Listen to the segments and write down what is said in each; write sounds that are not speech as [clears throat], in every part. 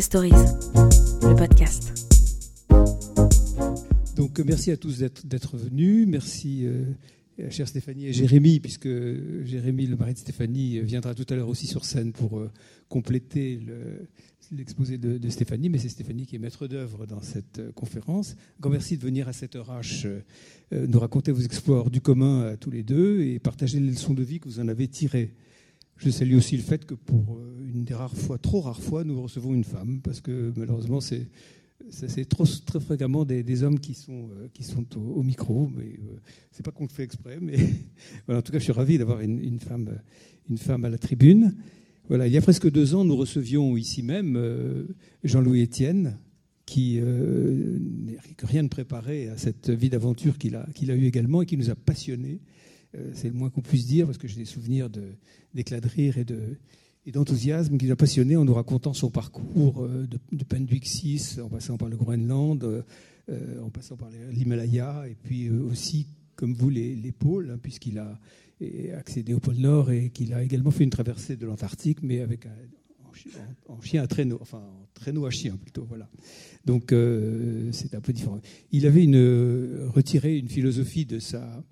Stories, le podcast. Donc merci à tous d'être venus. Merci euh, chère Stéphanie et Jérémy, puisque Jérémy, le mari de Stéphanie, viendra tout à l'heure aussi sur scène pour euh, compléter l'exposé de, Stéphanie. Mais c'est Stéphanie qui est maître d'œuvre dans cette euh, conférence. Grand merci de venir à cette heure H nous raconter vos exploits du commun à tous les deux et partager les leçons de vie que vous en avez tirées. Je salue aussi le fait que pour une des rares fois, trop rares fois, nous recevons une femme, parce que malheureusement, c'est très fréquemment des, hommes qui sont, euh, qui sont au, micro, mais euh, c'est pas qu'on le fait exprès. Mais [laughs] en tout cas, je suis ravi d'avoir une, femme, une femme à la tribune. Il y a presque deux ans, nous recevions ici même euh, Jean-Louis Etienne, qui n'a rien de préparé à cette vie d'aventure qu'il a, qu'il a eue également et qui nous a passionnés. C'est le moins qu'on puisse dire, parce que j'ai des souvenirs d'éclat de, rire et de, et d'enthousiasme qui nous a passionné en nous racontant son parcours euh, de, de Penduixis, en passant par le Groenland, euh, en passant par l'Himalaya, et puis euh, aussi, comme vous, les, pôles, hein, puisqu'il a accédé au pôle Nord et qu'il a également fait une traversée de l'Antarctique, mais avec en, chien à traîneau, enfin en traîneau à chien plutôt, voilà. Donc c'est un peu différent. Il avait une, retiré une philosophie de sa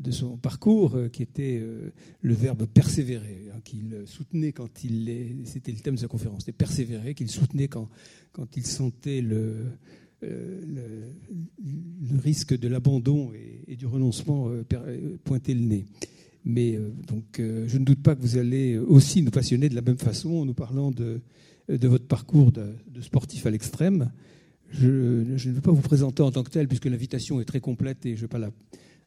de son parcours, euh, qui était euh, le verbe persévérer, hein, qu'il soutenait quand il c'était le thème de sa conférence, c'était persévérer, qu'il soutenait quand, quand il sentait le, euh, le, risque de l'abandon et, du renoncement pointer le nez. Mais donc, je ne doute pas que vous allez aussi nous passionner de la même façon en nous parlant de, de votre parcours de, sportif à l'extrême. Je, ne veux pas vous présenter en tant que tel, puisque l'invitation est très complète et je ne vais pas la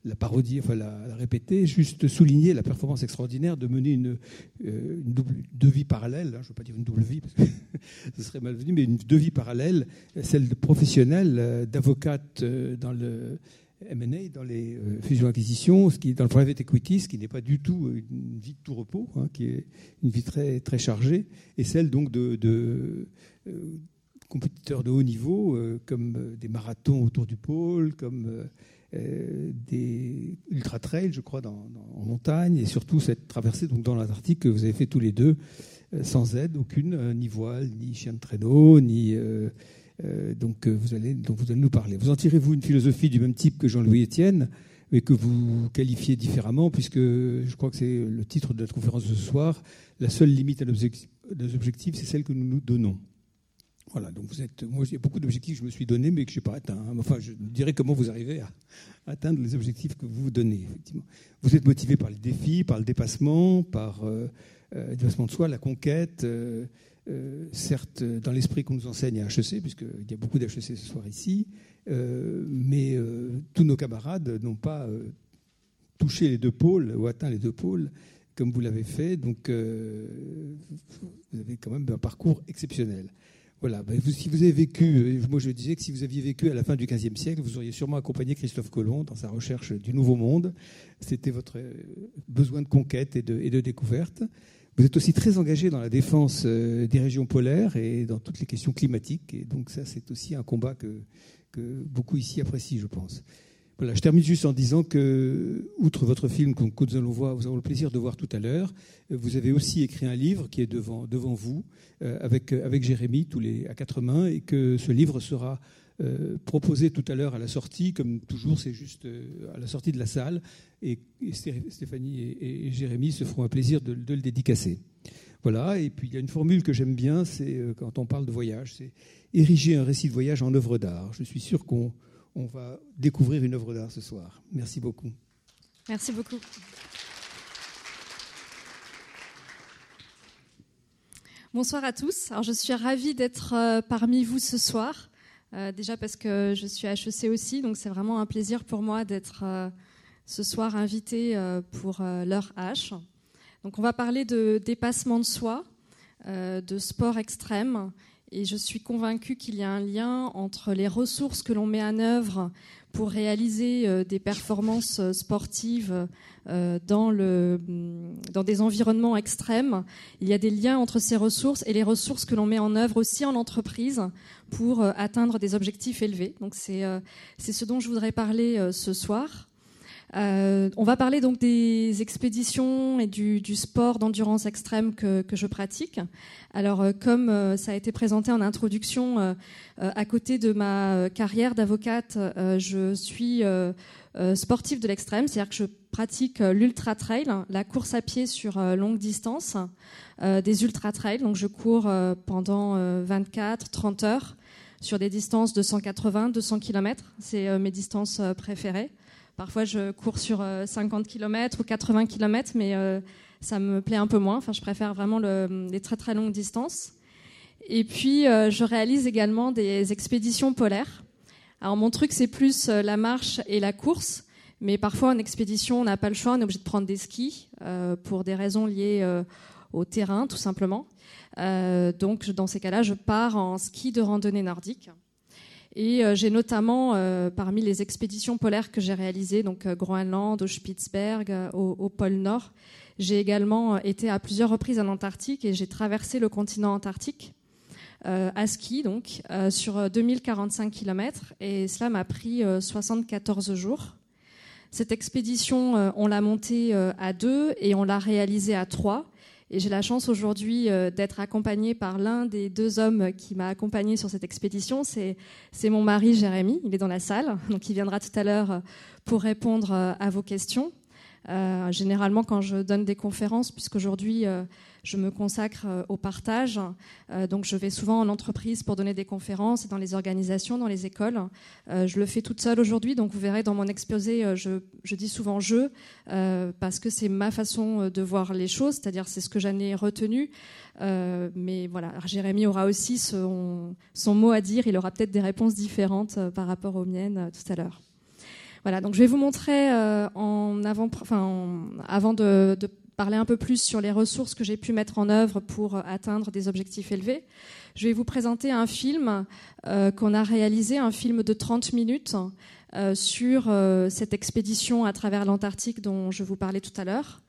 la parodie, enfin la, répéter, juste souligner la performance extraordinaire de mener une, euh, double, deux vies hein, je ne veux pas dire une double vie, parce que [laughs] ce serait malvenu, mais une deux vies parallèles, celle de professionnelle, euh, d'avocate euh, dans le M&A, dans les fusions-acquisitions, ce qui dans le private equity, ce qui n'est pas du tout une vie de tout repos, hein, qui est une vie très, très chargée, et celle donc de, de compétiteurs de haut niveau, comme des marathons autour du pôle, comme euh, des ultra-trails, je crois, en montagne, et surtout cette traversée donc, dans l'Antarctique que vous avez fait tous les deux, euh, sans aide aucune, euh, ni voile, ni chien de traîneau, ni... donc, vous allez, donc vous allez nous parler. Vous en tirez-vous une philosophie du même type que Jean-Louis Etienne, mais que vous qualifiez différemment, puisque je crois que c'est le titre de notre conférence de ce soir, la seule limite à nos objectifs, c'est celle que nous nous donnons. Voilà, donc vous êtes, moi j'ai beaucoup d'objectifs que je me suis donné mais que je n'ai pas atteint. Enfin, je dirais comment vous arrivez à atteindre les objectifs que vous vous donnez, effectivement. Vous êtes motivé par le défi, par le dépassement, par euh, euh, le dépassement de soi, la conquête, euh, certes dans l'esprit qu'on nous enseigne à HEC, puisqu'il y a beaucoup d'HEC ce soir ici, mais tous nos camarades n'ont pas touché les deux pôles ou atteint les deux pôles comme vous l'avez fait, donc vous avez quand même un parcours exceptionnel. Voilà, ben, si vous avez vécu, euh, moi je disais que si vous aviez vécu à la fin du XVe siècle, vous auriez sûrement accompagné Christophe Colomb dans sa recherche du Nouveau Monde. C'était votre euh, besoin de conquête et de, découverte. Vous êtes aussi très engagé dans la défense euh, des régions polaires et dans toutes les questions climatiques. Et donc ça, c'est aussi un combat que, beaucoup ici apprécient, je pense je termine juste en disant que, outre votre film que nous allons voir, vous avons le plaisir de voir tout à l'heure, vous avez aussi écrit un livre qui est devant, devant vous, euh, avec, avec Jérémy, tous les, à quatre mains, et que ce livre sera euh, proposé tout à l'heure à la sortie, comme toujours, c'est juste euh, à la sortie de la salle, et, Stéphanie et, Jérémy se feront un plaisir de, le dédicacer. Voilà, et puis il y a une formule que j'aime bien, c'est quand on parle de voyage, c'est ériger un récit de voyage en œuvre d'art. Je suis sûr qu'on on va découvrir une œuvre d'art ce soir. Merci beaucoup. Merci beaucoup. Bonsoir à tous. Alors, je suis ravie d'être euh, parmi vous ce soir. Euh, déjà parce que je suis HEC aussi, donc c'est vraiment un plaisir pour moi d'être euh, ce soir invitée pour l'heure H. Donc, on va parler de dépassement de soi, de sport extrême et je suis convaincue qu'il y a un lien entre les ressources que l'on met en œuvre pour réaliser euh, des performances euh, sportives euh, dans, le, mm, dans des environnements extrêmes. Il y a des liens entre ces ressources et les ressources que l'on met en œuvre aussi en entreprise pour atteindre des objectifs élevés. Donc c'est ce dont je voudrais parler ce soir. Euh, on va parler donc des expéditions et du, sport d'endurance extrême que, je pratique. Alors, euh, comme euh, ça a été présenté en introduction, à côté de ma carrière d'avocate, je suis sportive de l'extrême, c'est-à-dire que je pratique l'ultra trail, la course à pied sur longue distance, des ultra trails. Donc, je cours pendant 24-30 heures sur des distances de 180-200 km. C'est mes distances préférées. Parfois, je cours sur 50 euh, km ou 80 km, mais euh, ça me plaît un peu moins. Enfin, je préfère vraiment les très très longues distances. Et puis, euh, je réalise également des expéditions polaires. Alors, mon truc, c'est plus la marche et la course. Mais parfois, en expédition, on n'a pas le choix. On est obligé de prendre des skis pour des raisons liées au terrain, tout simplement. donc, dans ces cas-là, je pars en ski de randonnée nordique. Et euh, j'ai notamment, euh, parmi les expéditions polaires que j'ai réalisées, donc euh, Groenland, au Spitzberg, au, pôle Nord, j'ai également été à plusieurs reprises en Antarctique et j'ai traversé le continent antarctique à ski, donc sur 2045 km, et cela m'a pris 74 jours. Cette expédition, on l'a montée à deux et on l'a réalisée à trois. Et j'ai la chance aujourd'hui euh, d'être accompagnée par l'un des deux hommes qui m'a accompagnée sur cette expédition. C'est, mon mari Jérémy, il est dans la salle, donc il viendra tout à l'heure euh, pour répondre euh, à vos questions. généralement, quand je donne des conférences, puisqu'aujourd'hui je me consacre euh, au partage. Euh, donc, je vais souvent en entreprise pour donner des conférences, dans les organisations, dans les écoles. Euh, je le fais toute seule aujourd'hui. Donc, vous verrez dans mon exposé, je, dis souvent je, parce que c'est ma façon de voir les choses, c'est-à-dire c'est ce que j'en ai retenu. mais voilà, Jérémy aura aussi son, mot à dire. Il aura peut-être des réponses différentes par rapport aux miennes tout à l'heure. Voilà, donc je vais vous montrer en avant, enfin, avant de, de parler un peu plus sur les ressources que j'ai pu mettre en œuvre pour atteindre des objectifs élevés. Je vais vous présenter un film euh, qu'on a réalisé, un film de 30 minutes euh, sur euh, cette expédition à travers l'Antarctique dont je vous parlais tout à l'heure.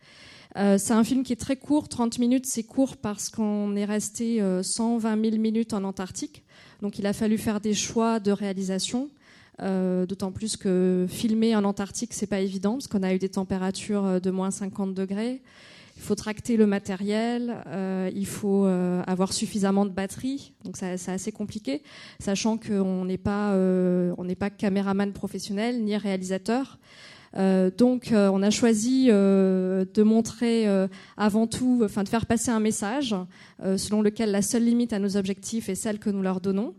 c'est un film qui est très court, 30 minutes, c'est court parce qu'on est resté 120 000 minutes en Antarctique. Donc il a fallu faire des choix de réalisation. Euh, d'autant plus que filmer en Antarctique, c'est pas évident parce qu'on a eu des températures de moins 50 degrés. Il faut tracter le matériel, euh, il faut euh, avoir suffisamment de batterie, donc c'est assez compliqué, sachant qu'on n'est pas, n'est pas caméraman professionnel ni réalisateur. donc, on a choisi de montrer avant tout, enfin, de faire passer un message selon lequel la seule limite à nos objectifs est celle que nous leur donnons.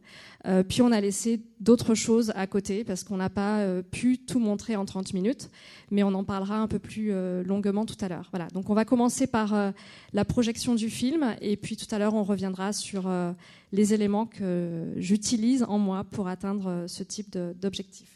Euh, puis on a laissé d'autres choses à côté parce qu'on n'a pas euh, pu tout montrer en 30 minutes, mais on en parlera un peu plus euh, longuement tout à l'heure. Voilà. Donc on va commencer par la projection du film et puis tout à l'heure on reviendra sur les éléments que j'utilise en moi pour atteindre ce type d'objectif.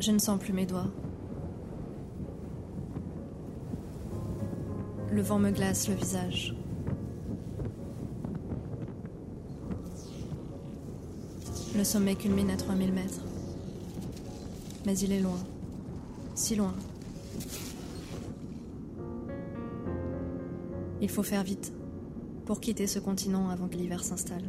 Je ne sens plus mes doigts. Le vent me glace le visage. Le sommet culmine à 3000 mètres. Mais il est loin. Si loin. Il faut faire vite pour quitter ce continent avant que l'hiver s'installe.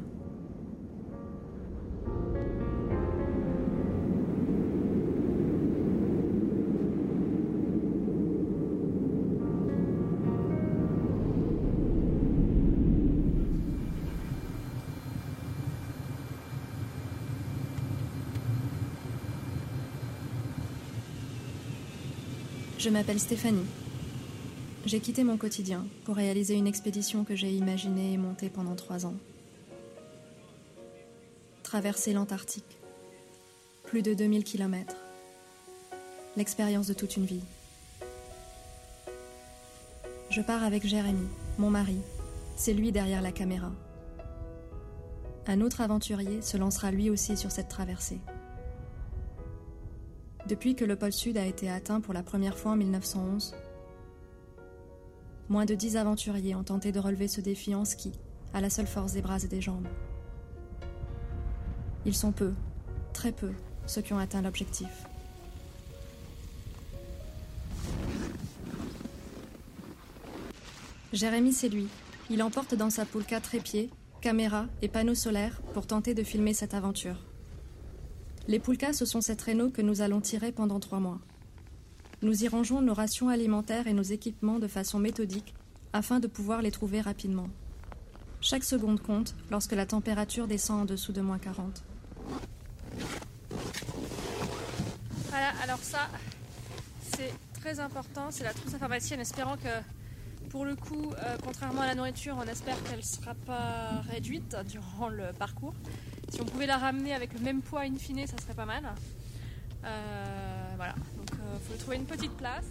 Je m'appelle Stéphanie. J'ai quitté mon quotidien pour réaliser une expédition que j'ai imaginée et montée pendant trois ans. Traverser l'Antarctique. Plus de 2000 kilomètres. L'expérience de toute une vie. Je pars avec Jérémy, mon mari. C'est lui derrière la caméra. Un autre aventurier se lancera lui aussi sur cette traversée. Depuis que le pôle Sud a été atteint pour la première fois en 1911, moins de dix aventuriers ont tenté de relever ce défi en ski, à la seule force des bras et des jambes. Ils sont peu, très peu, ceux qui ont atteint l'objectif. Jérémy, c'est lui. Il emporte dans sa poulka trépied, caméra et panneaux solaires pour tenter de filmer cette aventure. Les poulkas, ce sont ces traîneaux que nous allons tirer pendant trois mois. Nous y rangeons nos rations alimentaires et nos équipements de façon méthodique afin de pouvoir les trouver rapidement. Chaque seconde compte lorsque la température descend en dessous de moins 40. Voilà, alors ça, c'est très important, c'est la trousse à pharmacie en espérant que pour le coup, euh, contrairement à la nourriture, on espère qu'elle ne sera pas réduite durant le parcours. Si on pouvait la ramener avec le même poids in fine, ça serait pas mal. Euh, voilà, donc il euh, faut trouver une petite place.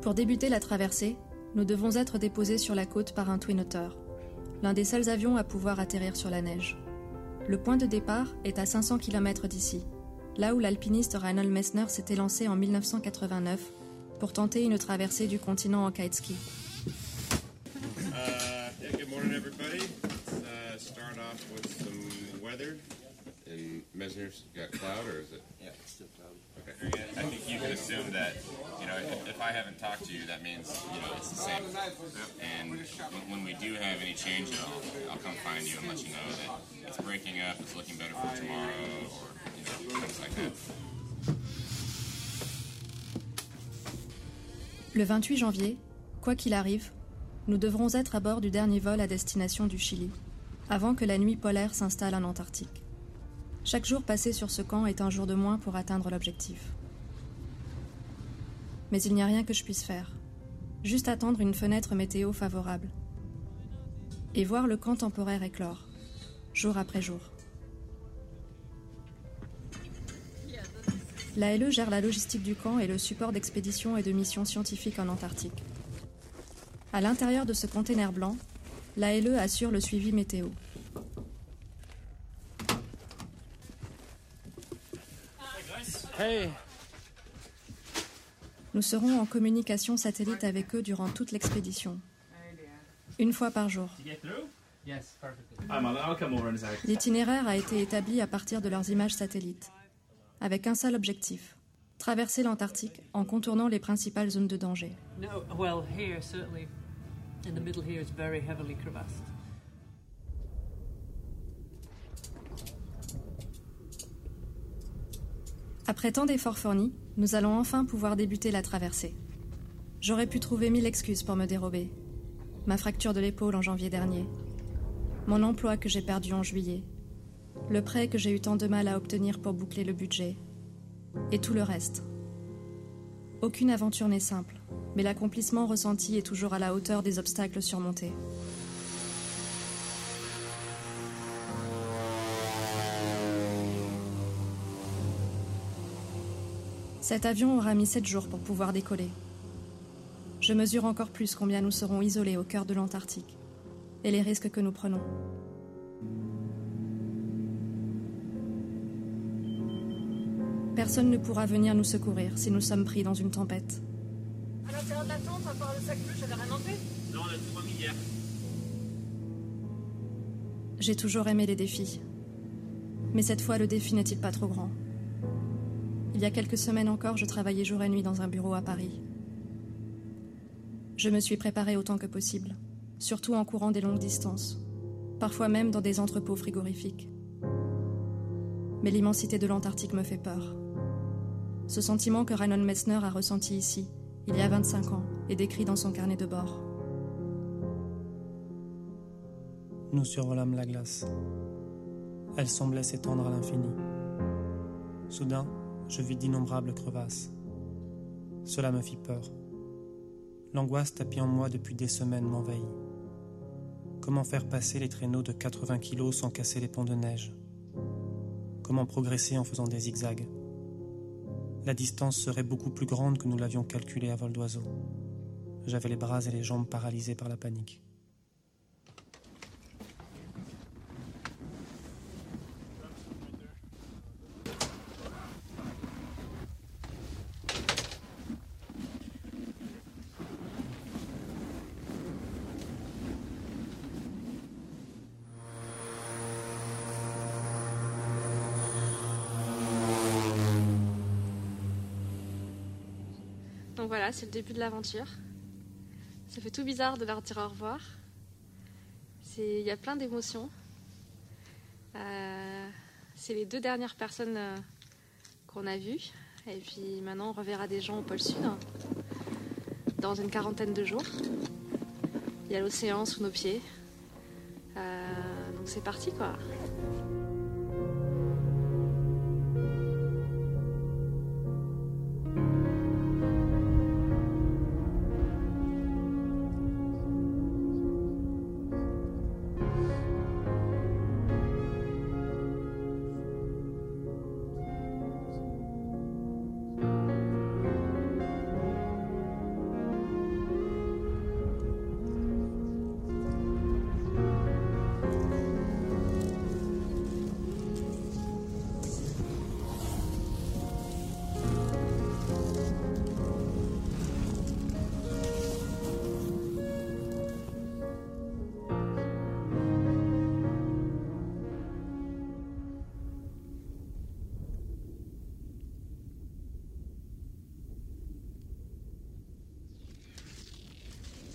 Pour débuter la traversée, nous devons être déposés sur la côte par un Twin l'un des seuls avions à pouvoir atterrir sur la neige. Le point de départ est à 500 km d'ici, là où l'alpiniste Reinhold Messner s'était lancé en 1989 pour tenter une traversée du continent en kiteski. Mesner's got cloud, or is it? Yeah, it's still cloud. I think you can assume that, you know, if, if, I haven't talked to you, that means, you know, it's the same. And when, we do have any change at all, I'll come find you and let you know that it's breaking up, it's looking better for tomorrow, or, you know, things like that. Le 28 janvier, quoi qu'il arrive, nous devrons être à bord du dernier vol à destination du Chili, avant que la nuit polaire s'installe en Antarctique. Chaque jour passé sur ce camp est un jour de moins pour atteindre l'objectif. Mais il n'y a rien que je puisse faire. Juste attendre une fenêtre météo favorable. Et voir le camp temporaire éclore, jour après jour. L'ALE gère la logistique du camp et le support d'expéditions et de missions scientifiques en Antarctique. À l'intérieur de ce container blanc, l'ALE assure le suivi météo. Nous serons en communication satellite avec eux durant toute l'expédition. Une fois par jour. L'itinéraire a été établi à partir de leurs images satellites, avec un seul objectif traverser l'Antarctique en contournant les principales zones de danger. Après tant d'efforts fournis, nous allons enfin pouvoir débuter la traversée. J'aurais pu trouver mille excuses pour me dérober. Ma fracture de l'épaule en janvier dernier. Mon emploi que j'ai perdu en juillet. Le prêt que j'ai eu tant de mal à obtenir pour boucler le budget. Et tout le reste. Aucune aventure n'est simple, mais l'accomplissement ressenti est toujours à la hauteur des obstacles surmontés. Cet avion aura mis sept jours pour pouvoir décoller. Je mesure encore plus combien nous serons isolés au cœur de l'Antarctique et les risques que nous prenons. Personne ne pourra venir nous secourir si nous sommes pris dans une tempête. À l'intérieur de la tente, à part le sac bleu, j'avais rien enlevé Non, on a tout remis hier. J'ai toujours aimé les défis. Mais cette fois, le défi n'est-il pas trop grand? Il y a quelques semaines encore, je travaillais jour et nuit dans un bureau à Paris. Je me suis préparée autant que possible, surtout en courant des longues distances, parfois même dans des entrepôts frigorifiques. Mais l'immensité de l'Antarctique me fait peur. Ce sentiment que Reinhold Messner a ressenti ici, il y a 25 ans, est décrit dans son carnet de bord. Nous survolâmes la glace. Elle semblait s'étendre à l'infini. Soudain, je vis d'innombrables crevasses. Cela me fit peur. L'angoisse tapie en moi depuis des semaines m'envahit. Comment faire passer les traîneaux de 80 kilos sans casser les ponts de neige? Comment progresser en faisant des zigzags? La distance serait beaucoup plus grande que nous l'avions calculée à vol d'oiseau. J'avais les bras et les jambes paralysés par la panique. Début de l'aventure. Ça fait tout bizarre de leur dire au revoir. Il y a plein d'émotions. Euh, c'est les deux dernières personnes euh, qu'on a vues. Et puis maintenant, on reverra des gens au pôle Sud dans une quarantaine de jours. Il y a l'océan sous nos pieds. Euh, donc c'est parti quoi.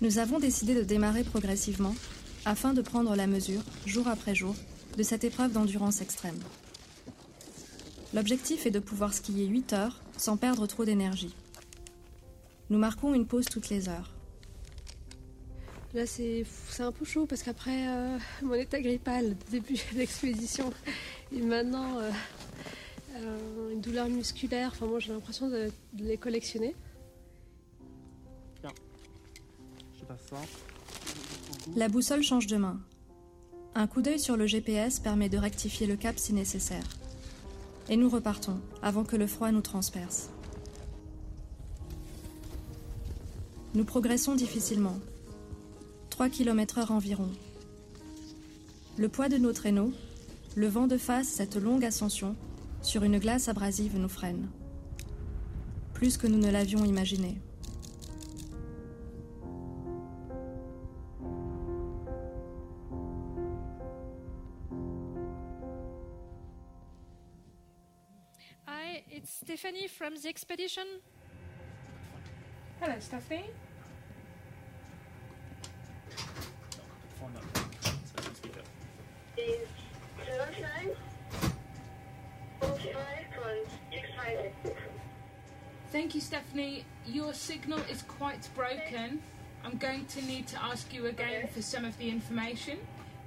Nous avons décidé de démarrer progressivement afin de prendre la mesure, jour après jour, de cette épreuve d'endurance extrême. L'objectif est de pouvoir skier 8 heures sans perdre trop d'énergie. Nous marquons une pause toutes les heures. Là, c'est un peu chaud parce qu'après euh, [laughs] mon état grippal, début [laughs] de l'expédition, et maintenant euh, euh, une douleur musculaire, enfin, moi j'ai l'impression de les collectionner. La boussole change de main. Un coup d'œil sur le GPS permet de rectifier le cap si nécessaire. Et nous repartons avant que le froid nous transperce. Nous progressons difficilement. 3 km heure environ. Le poids de nos traîneaux, le vent de face, cette longue ascension, sur une glace abrasive nous freine. Plus que nous ne l'avions imaginé. Stephanie from the expedition. Hello, Stephanie. Thank you, Stephanie. Your signal is quite broken. I'm going to need to ask you again for some of the information.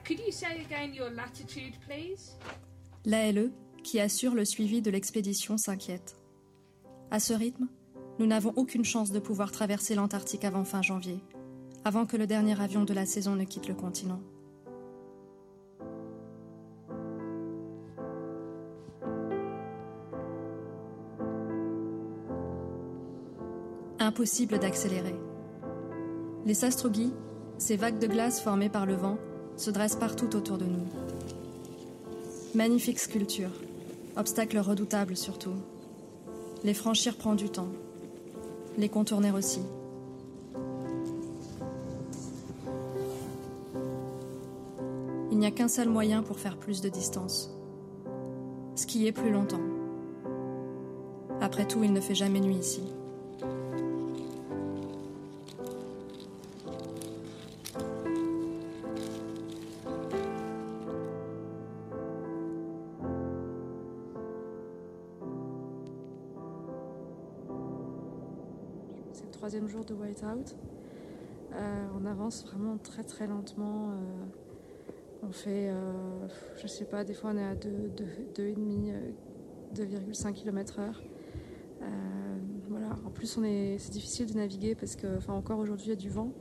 Could you say again your latitude, please? L'ALE, qui assure le suivi de l'expédition, s'inquiète. À ce rythme, nous n'avons aucune chance de pouvoir traverser l'Antarctique avant fin janvier, avant que le dernier avion de la saison ne quitte le continent. Impossible d'accélérer. Les sastrugi, ces vagues de glace formées par le vent, se dressent partout autour de nous. Magnifique sculpture, obstacle redoutable surtout. Les franchir prend du temps, les contourner aussi. Il n'y a qu'un seul moyen pour faire plus de distance. Skier plus longtemps. Après tout, il ne fait jamais nuit ici. Troisième jour de Whiteout. Euh, on avance vraiment très très lentement. euh, on fait, euh, je sais pas, des fois on est à 2,5 2,5 km heure. Euh, voilà. En plus, on est, c'est difficile de naviguer parce que, enfin, encore aujourd'hui, il y a du vent.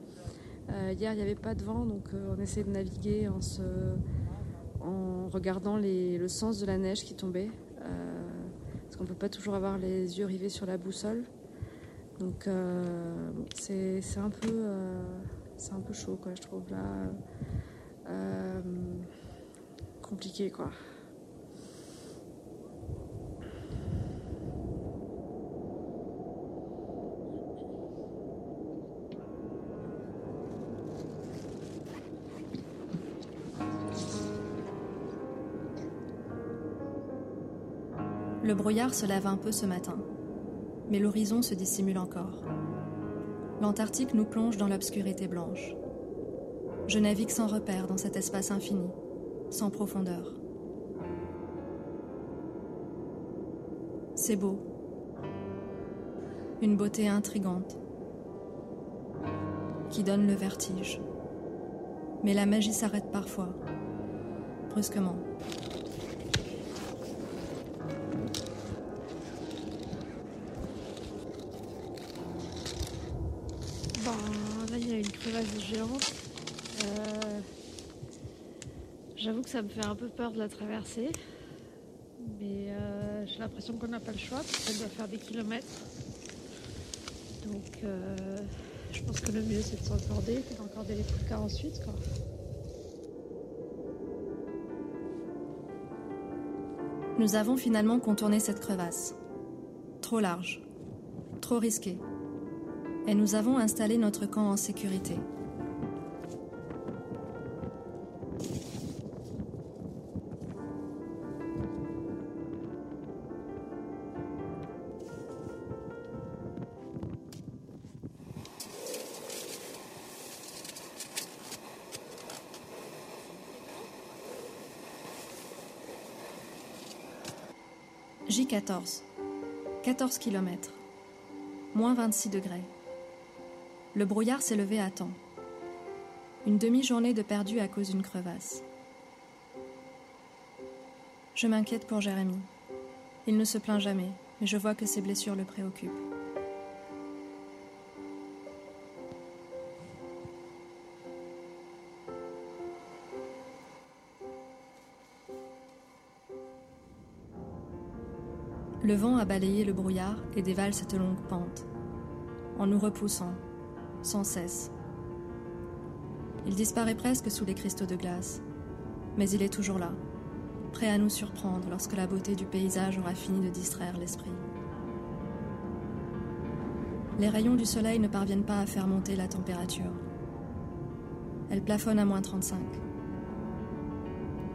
Hier, il n'y avait pas de vent, donc on essaie de naviguer en, se, en regardant le sens de la neige qui tombait. Parce qu'on peut pas toujours avoir les yeux rivés sur la boussole. Donc euh, c'est un peu euh, un peu chaud quoi, je trouve là euh, compliqué quoi. Le brouillard se lève un peu ce matin, mais l'horizon se dissimule encore. L'Antarctique nous plonge dans l'obscurité blanche. Je navigue sans repère dans cet espace infini, sans profondeur. C'est beau. Une beauté intrigante qui donne le vertige. Mais la magie s'arrête parfois, brusquement. Euh, j'avoue que ça me fait un peu peur de la traverser. Mais euh, j'ai l'impression qu'on n'a pas le choix parce qu'elle doit faire des kilomètres. Donc euh, je pense que le mieux c'est de s'encorder et d'encorder les plus cas ensuite. Nous avons finalement contourné cette crevasse. Trop large, trop risqué et nous avons installé notre camp en sécurité. J14. 14 km. Moins 26 degrés. Le brouillard s'est levé à temps. Une demi-journée de perdu à cause d'une crevasse. Je m'inquiète pour Jérémy. Il ne se plaint jamais, mais je vois que ses blessures le préoccupent. Le vent a balayé le brouillard et dévale cette longue pente, en nous repoussant, sans cesse. Il disparaît presque sous les cristaux de glace, mais il est toujours là, prêt à nous surprendre lorsque la beauté du paysage aura fini de distraire l'esprit. Les rayons du soleil ne parviennent pas à faire monter la température. Elle plafonne à moins 35.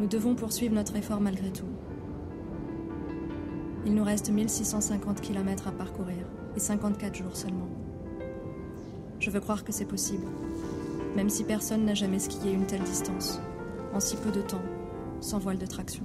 Nous devons poursuivre notre effort malgré tout. Il nous reste 1650 km à parcourir et 54 jours seulement. Je veux croire que c'est possible, même si personne n'a jamais skié une telle distance, en si peu de temps, sans voile de traction.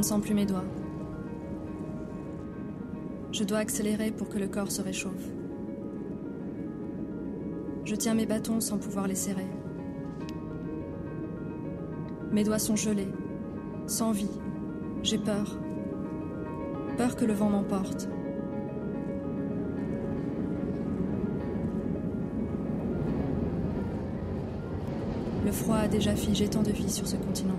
Ne sens plus mes doigts. Je dois accélérer pour que le corps se réchauffe. Je tiens mes bâtons sans pouvoir les serrer. Mes doigts sont gelés, sans vie. J'ai peur. Peur que le vent m'emporte. Le froid a déjà figé tant de vie sur ce continent.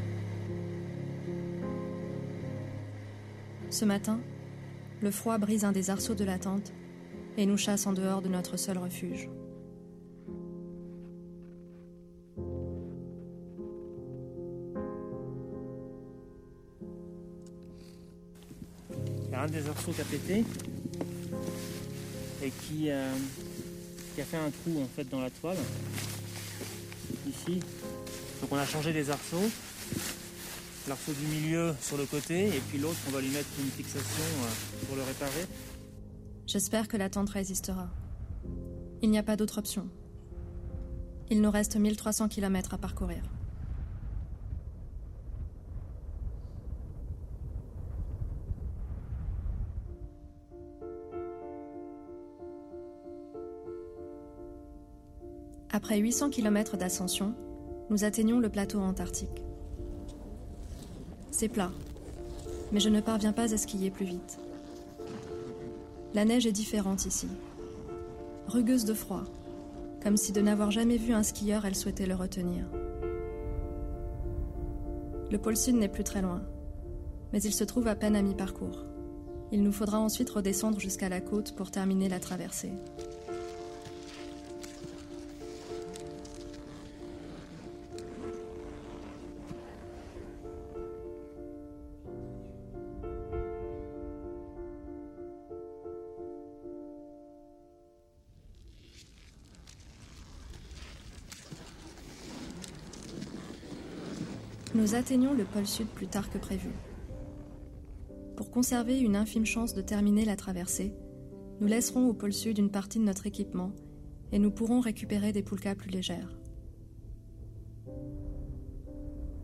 Ce matin, Le froid brise un des arceaux de la tente et nous chasse en dehors de notre seul refuge. Il y a un des arceaux qui a pété et qui, euh, a fait un trou en fait dans la toile. Ici. Donc on a changé les arceaux. L'arceau du milieu sur le côté et puis l'autre on va lui mettre une fixation euh, pour le réparer. J'espère que la tente résistera. Il n'y a pas d'autre option. Il nous reste 1300 km à parcourir. Après 800 km d'ascension, nous atteignons le plateau antarctique. C'est plat, mais je ne parviens pas à skier plus vite. La neige est différente ici. Rugueuse de froid, comme si de n'avoir jamais vu un skieur, elle souhaitait le retenir. Le pôle sud n'est plus très loin, mais il se trouve à peine à mi-parcours. Il nous faudra ensuite redescendre jusqu'à la côte pour terminer la traversée. Nous atteignons le pôle sud plus tard que prévu. Pour conserver une infime chance de terminer la traversée, nous laisserons au pôle sud une partie de notre équipement et nous pourrons récupérer des poulkas plus légères.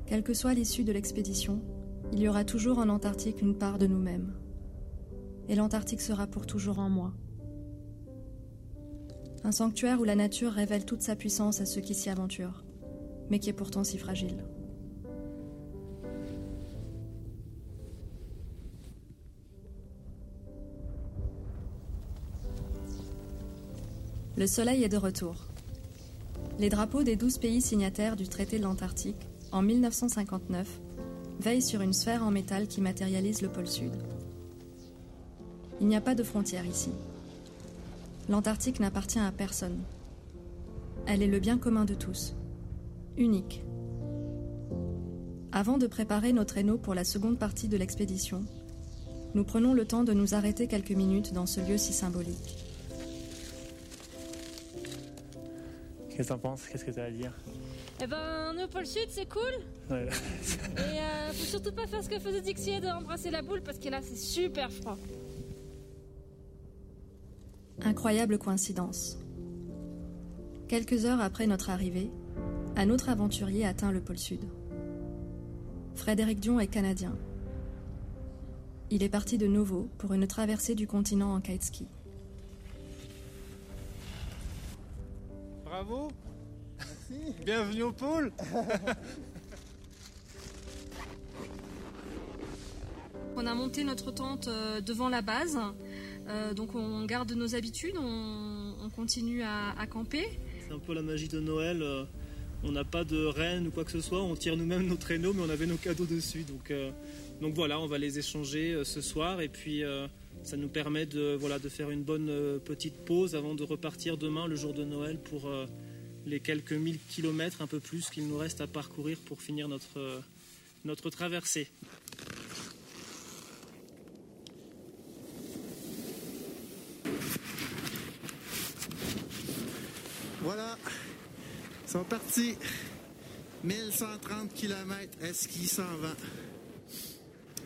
Quelle que soit l'issue de l'expédition, il y aura toujours en Antarctique une part de nous-mêmes. Et l'Antarctique sera pour toujours en moi. Un sanctuaire où la nature révèle toute sa puissance à ceux qui s'y aventurent, mais qui est pourtant si fragile. Le soleil est de retour. Les drapeaux des douze pays signataires du traité de l'Antarctique, en 1959, veillent sur une sphère en métal qui matérialise le pôle sud. Il n'y a pas de frontière ici. L'Antarctique n'appartient à personne. Elle est le bien commun de tous. Unique. Avant de préparer nos traîneaux pour la seconde partie de l'expédition, nous prenons le temps de nous arrêter quelques minutes dans ce lieu si symbolique. Qu'est-ce que t'en penses? Qu'est-ce que t'as à dire? Eh ben, on est au pôle sud, c'est cool. Ouais. Et euh, faut surtout pas faire ce que faisait Dixie d'embrasser la boule parce que là, c'est super froid. Incroyable coïncidence. Quelques heures après notre arrivée, un autre aventurier atteint le pôle sud. Frédéric Dion est canadien. Il est parti de Novo pour une traversée du continent en kiteski. Bravo Merci Bienvenue au pôle On a monté notre tente euh, devant la base, Euh, donc on garde nos habitudes, on, on continue à, à camper. C'est un peu la magie de Noël. euh, On n'a pas de reine ou quoi que ce soit. On tire nous-mêmes nos traîneaux, mais on avait nos cadeaux dessus. Donc, euh, donc voilà, on va les échanger ce soir. Et puis ça nous permet de, voilà, de faire une bonne euh, petite pause avant de repartir demain, le jour de Noël, pour euh, les quelques mille kilomètres, un peu plus, qu'il nous reste à parcourir pour finir notre, euh, notre traversée. Voilà, ils sont partis. 1130 km à ski sans vent.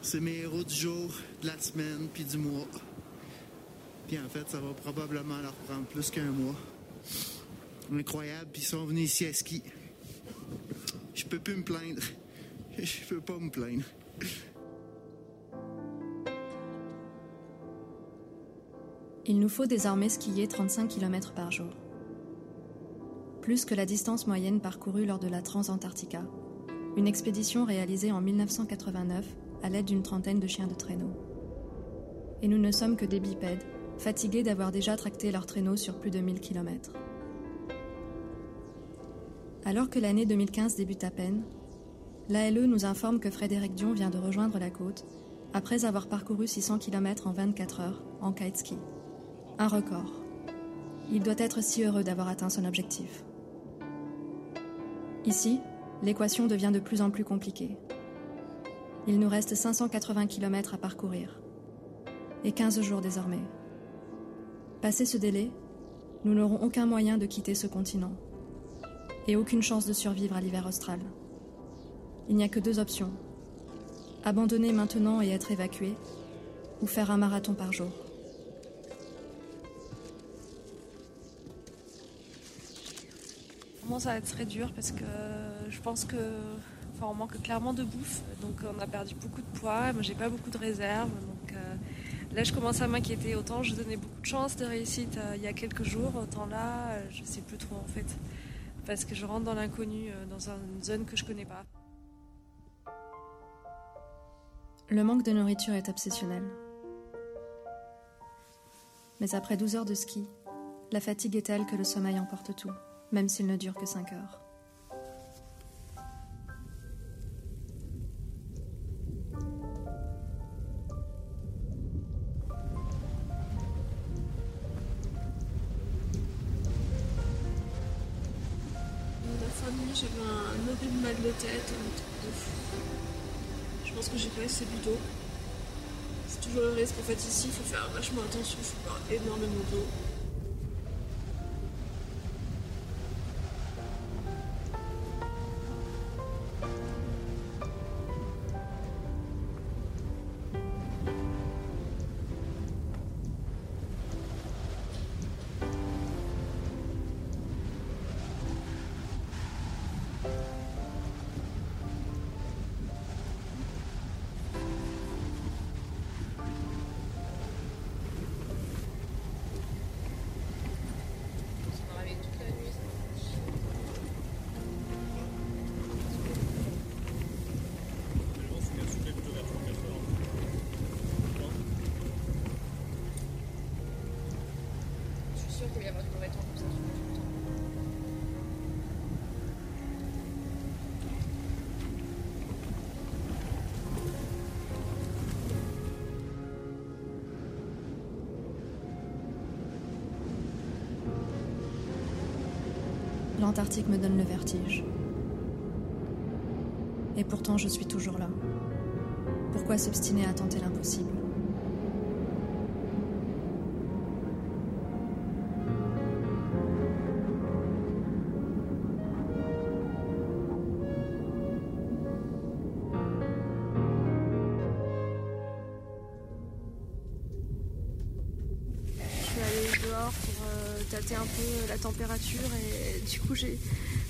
C'est mes héros du jour, de la semaine puis du mois. Puis en fait, ça va probablement leur prendre plus qu'un mois. Incroyable, puis ils sont venus ici à ski. Je peux plus me plaindre. Je peux pas me plaindre. Il nous faut désormais skier 35 km par jour. Plus que la distance moyenne parcourue lors de la Transantarctica, une expédition réalisée en 1989 à l'aide d'une trentaine de chiens de traîneau. Et nous ne sommes que des bipèdes, fatigués d'avoir déjà tracté leur traîneau sur plus de 1000 km. Alors que l'année 2015 débute à peine, l'ALE nous informe que Frédéric Dion vient de rejoindre la côte après avoir parcouru 600 km en 24 heures en kiteski. Un record. Il doit être si heureux d'avoir atteint son objectif. Ici, l'équation devient de plus en plus compliquée. Il nous reste 580 km à parcourir. Et 15 jours désormais. Passé ce délai, nous n'aurons aucun moyen de quitter ce continent. Et aucune chance de survivre à l'hiver austral. Il n'y a que deux options. Abandonner maintenant et être évacué, ou faire un marathon par jour. ça va être très dur parce que je pense que on manque clairement de bouffe, donc on a perdu beaucoup de poids. Moi, j'ai pas beaucoup de réserves, donc euh, là, je commence à m'inquiéter. Autant je donnais beaucoup de chance de réussite euh, il y a quelques jours, autant là, euh, je sais plus trop en fait, parce que je rentre dans l'inconnu, dans une zone que je connais pas. Le manque de nourriture est obsessionnel. Mais après 12 heures de ski, la fatigue est telle que le sommeil emporte tout même s'il ne dure que 5 heures. Bu d'eau. C'est toujours le risque. En fait, ici, il faut faire vachement attention, il faut boire énormément d'eau. L'Antarctique me donne le vertige. Et pourtant, je suis toujours là. Pourquoi s'obstiner à tenter l'impossible? Un peu la température et du coup j'ai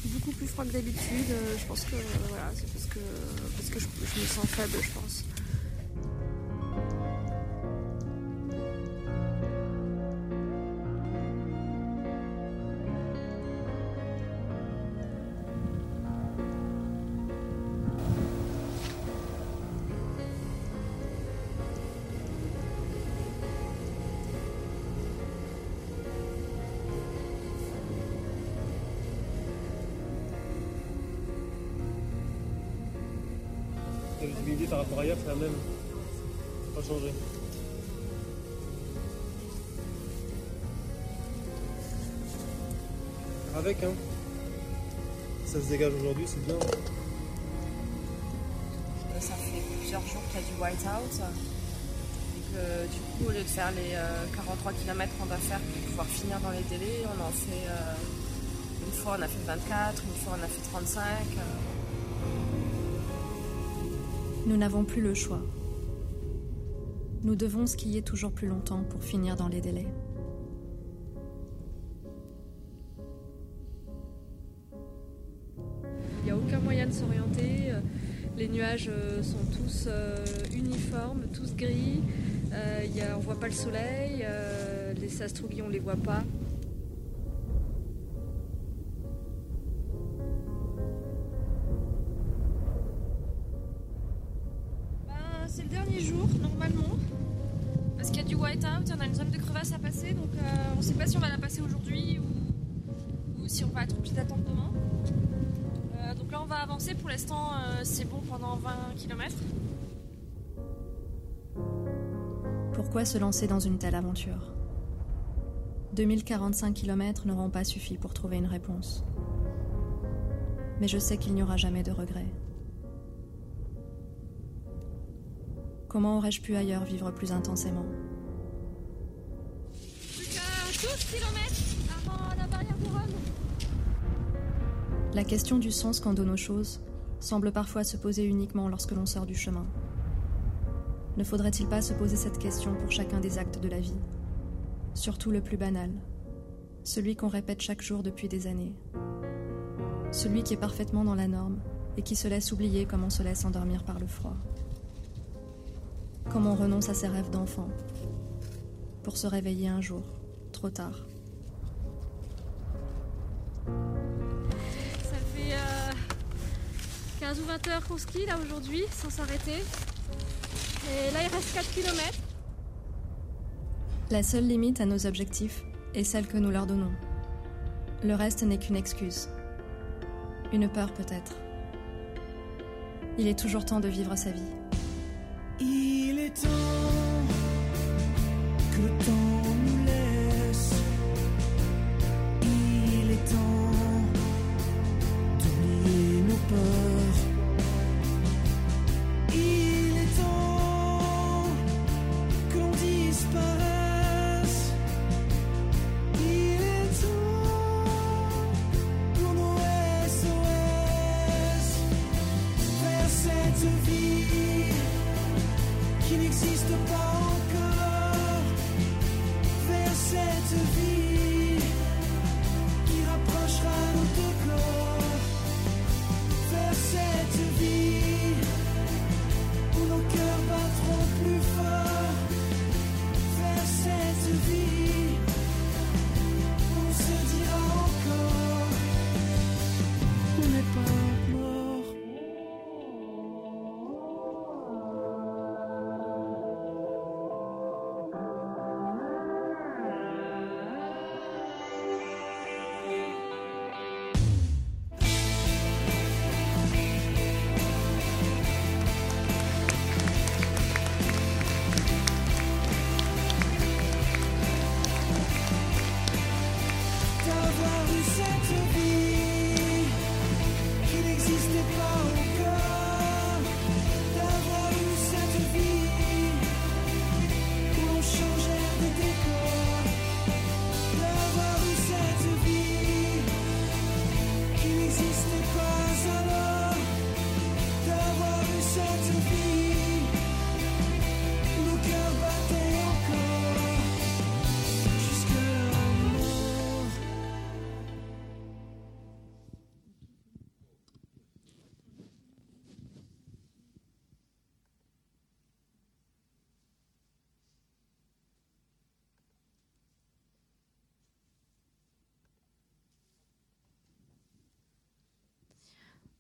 beaucoup plus froid que d'habitude. Je pense que voilà, c'est parce que, parce que je, je me sens faible, je pense. C'est la même. Pas changé. Avec, hein. Ça se dégage aujourd'hui, c'est bien. Ça fait plusieurs jours qu'il y a du whiteout. Que du coup, au lieu de faire les 43 km qu'on doit faire pour pouvoir finir dans les délais, on en fait. Euh, une fois on a fait 24, une fois on a fait 35. Nous n'avons plus le choix. Nous devons skier toujours plus longtemps pour finir dans les délais. Il n'y a aucun moyen de s'orienter. Les nuages euh, sont tous euh, uniformes, tous gris. Euh, on ne voit pas le soleil. Les sastrugies, on ne les voit pas. Lancer dans une telle aventure 2045 km n'auront pas suffi pour trouver une réponse. Mais je sais qu'il n'y aura jamais de regrets. Comment aurais-je pu ailleurs vivre plus intensément? La question du sens qu'on donne aux choses semble parfois se poser uniquement lorsque l'on sort du chemin. Ne faudrait-il pas se poser cette question pour chacun des actes de la vie? Surtout le plus banal, celui qu'on répète chaque jour depuis des années. Celui qui est parfaitement dans la norme et qui se laisse oublier comme on se laisse endormir par le froid. Comme on renonce à ses rêves d'enfant pour se réveiller un jour, trop tard. Ça fait 15 euh, ou 20 heures qu'on skie là aujourd'hui sans s'arrêter. Et là il reste 4 km. La seule limite à nos objectifs est celle que nous leur donnons. Le reste n'est qu'une excuse. Une peur peut-être. Il est toujours temps de vivre sa vie. Il est temps que le temps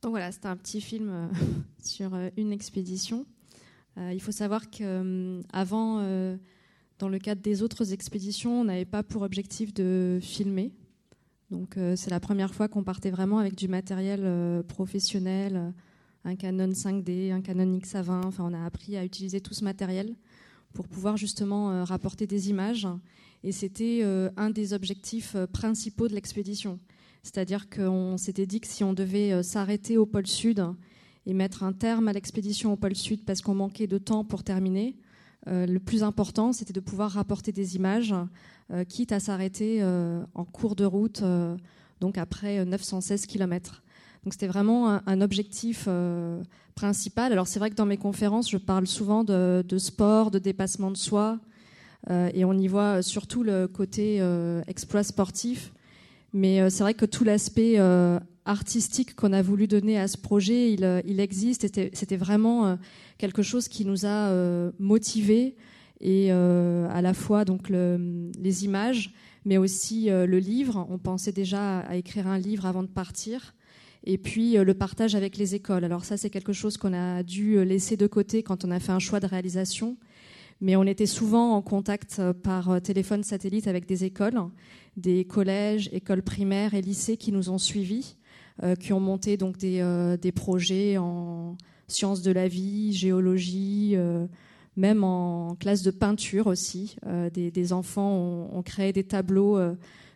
Donc voilà, c'était un petit film euh, [laughs] sur euh, une expédition. Euh, il faut savoir qu'avant, dans le cadre des autres expéditions, on n'avait pas pour objectif de filmer. Donc c'est la première fois qu'on partait vraiment avec du matériel professionnel, un Canon 5D, un Canon XA20. Enfin, on a appris à utiliser tout ce matériel pour pouvoir justement rapporter des images. Et c'était un des objectifs principaux de l'expédition. C'est-à-dire qu'on s'était dit que si on devait euh, s'arrêter au pôle sud et mettre un terme à l'expédition au pôle sud parce qu'on manquait de temps pour terminer, euh, le plus important, c'était de pouvoir rapporter des images, euh, quitte à s'arrêter en cours de route, donc après 916 km. Donc c'était vraiment un, objectif principal. Alors c'est vrai que dans mes conférences, je parle souvent de, sport, de dépassement de soi, et on y voit surtout le côté exploit sportif. Mais euh, c'est vrai que tout l'aspect euh, artistique qu'on a voulu donner à ce projet, il, euh, existe. C'était vraiment quelque chose qui nous a motivés et à la fois donc le, les images, mais aussi le livre. On pensait déjà à, écrire un livre avant de partir. Et puis le partage avec les écoles. Alors ça, c'est quelque chose qu'on a dû laisser de côté quand on a fait un choix de réalisation. Mais on était souvent en contact par téléphone satellite avec des écoles, des collèges, écoles primaires et lycées qui nous ont suivis, euh, qui ont monté donc des, euh, des projets en sciences de la vie, géologie, euh, même en classe de peinture aussi. Des, enfants ont, créé des tableaux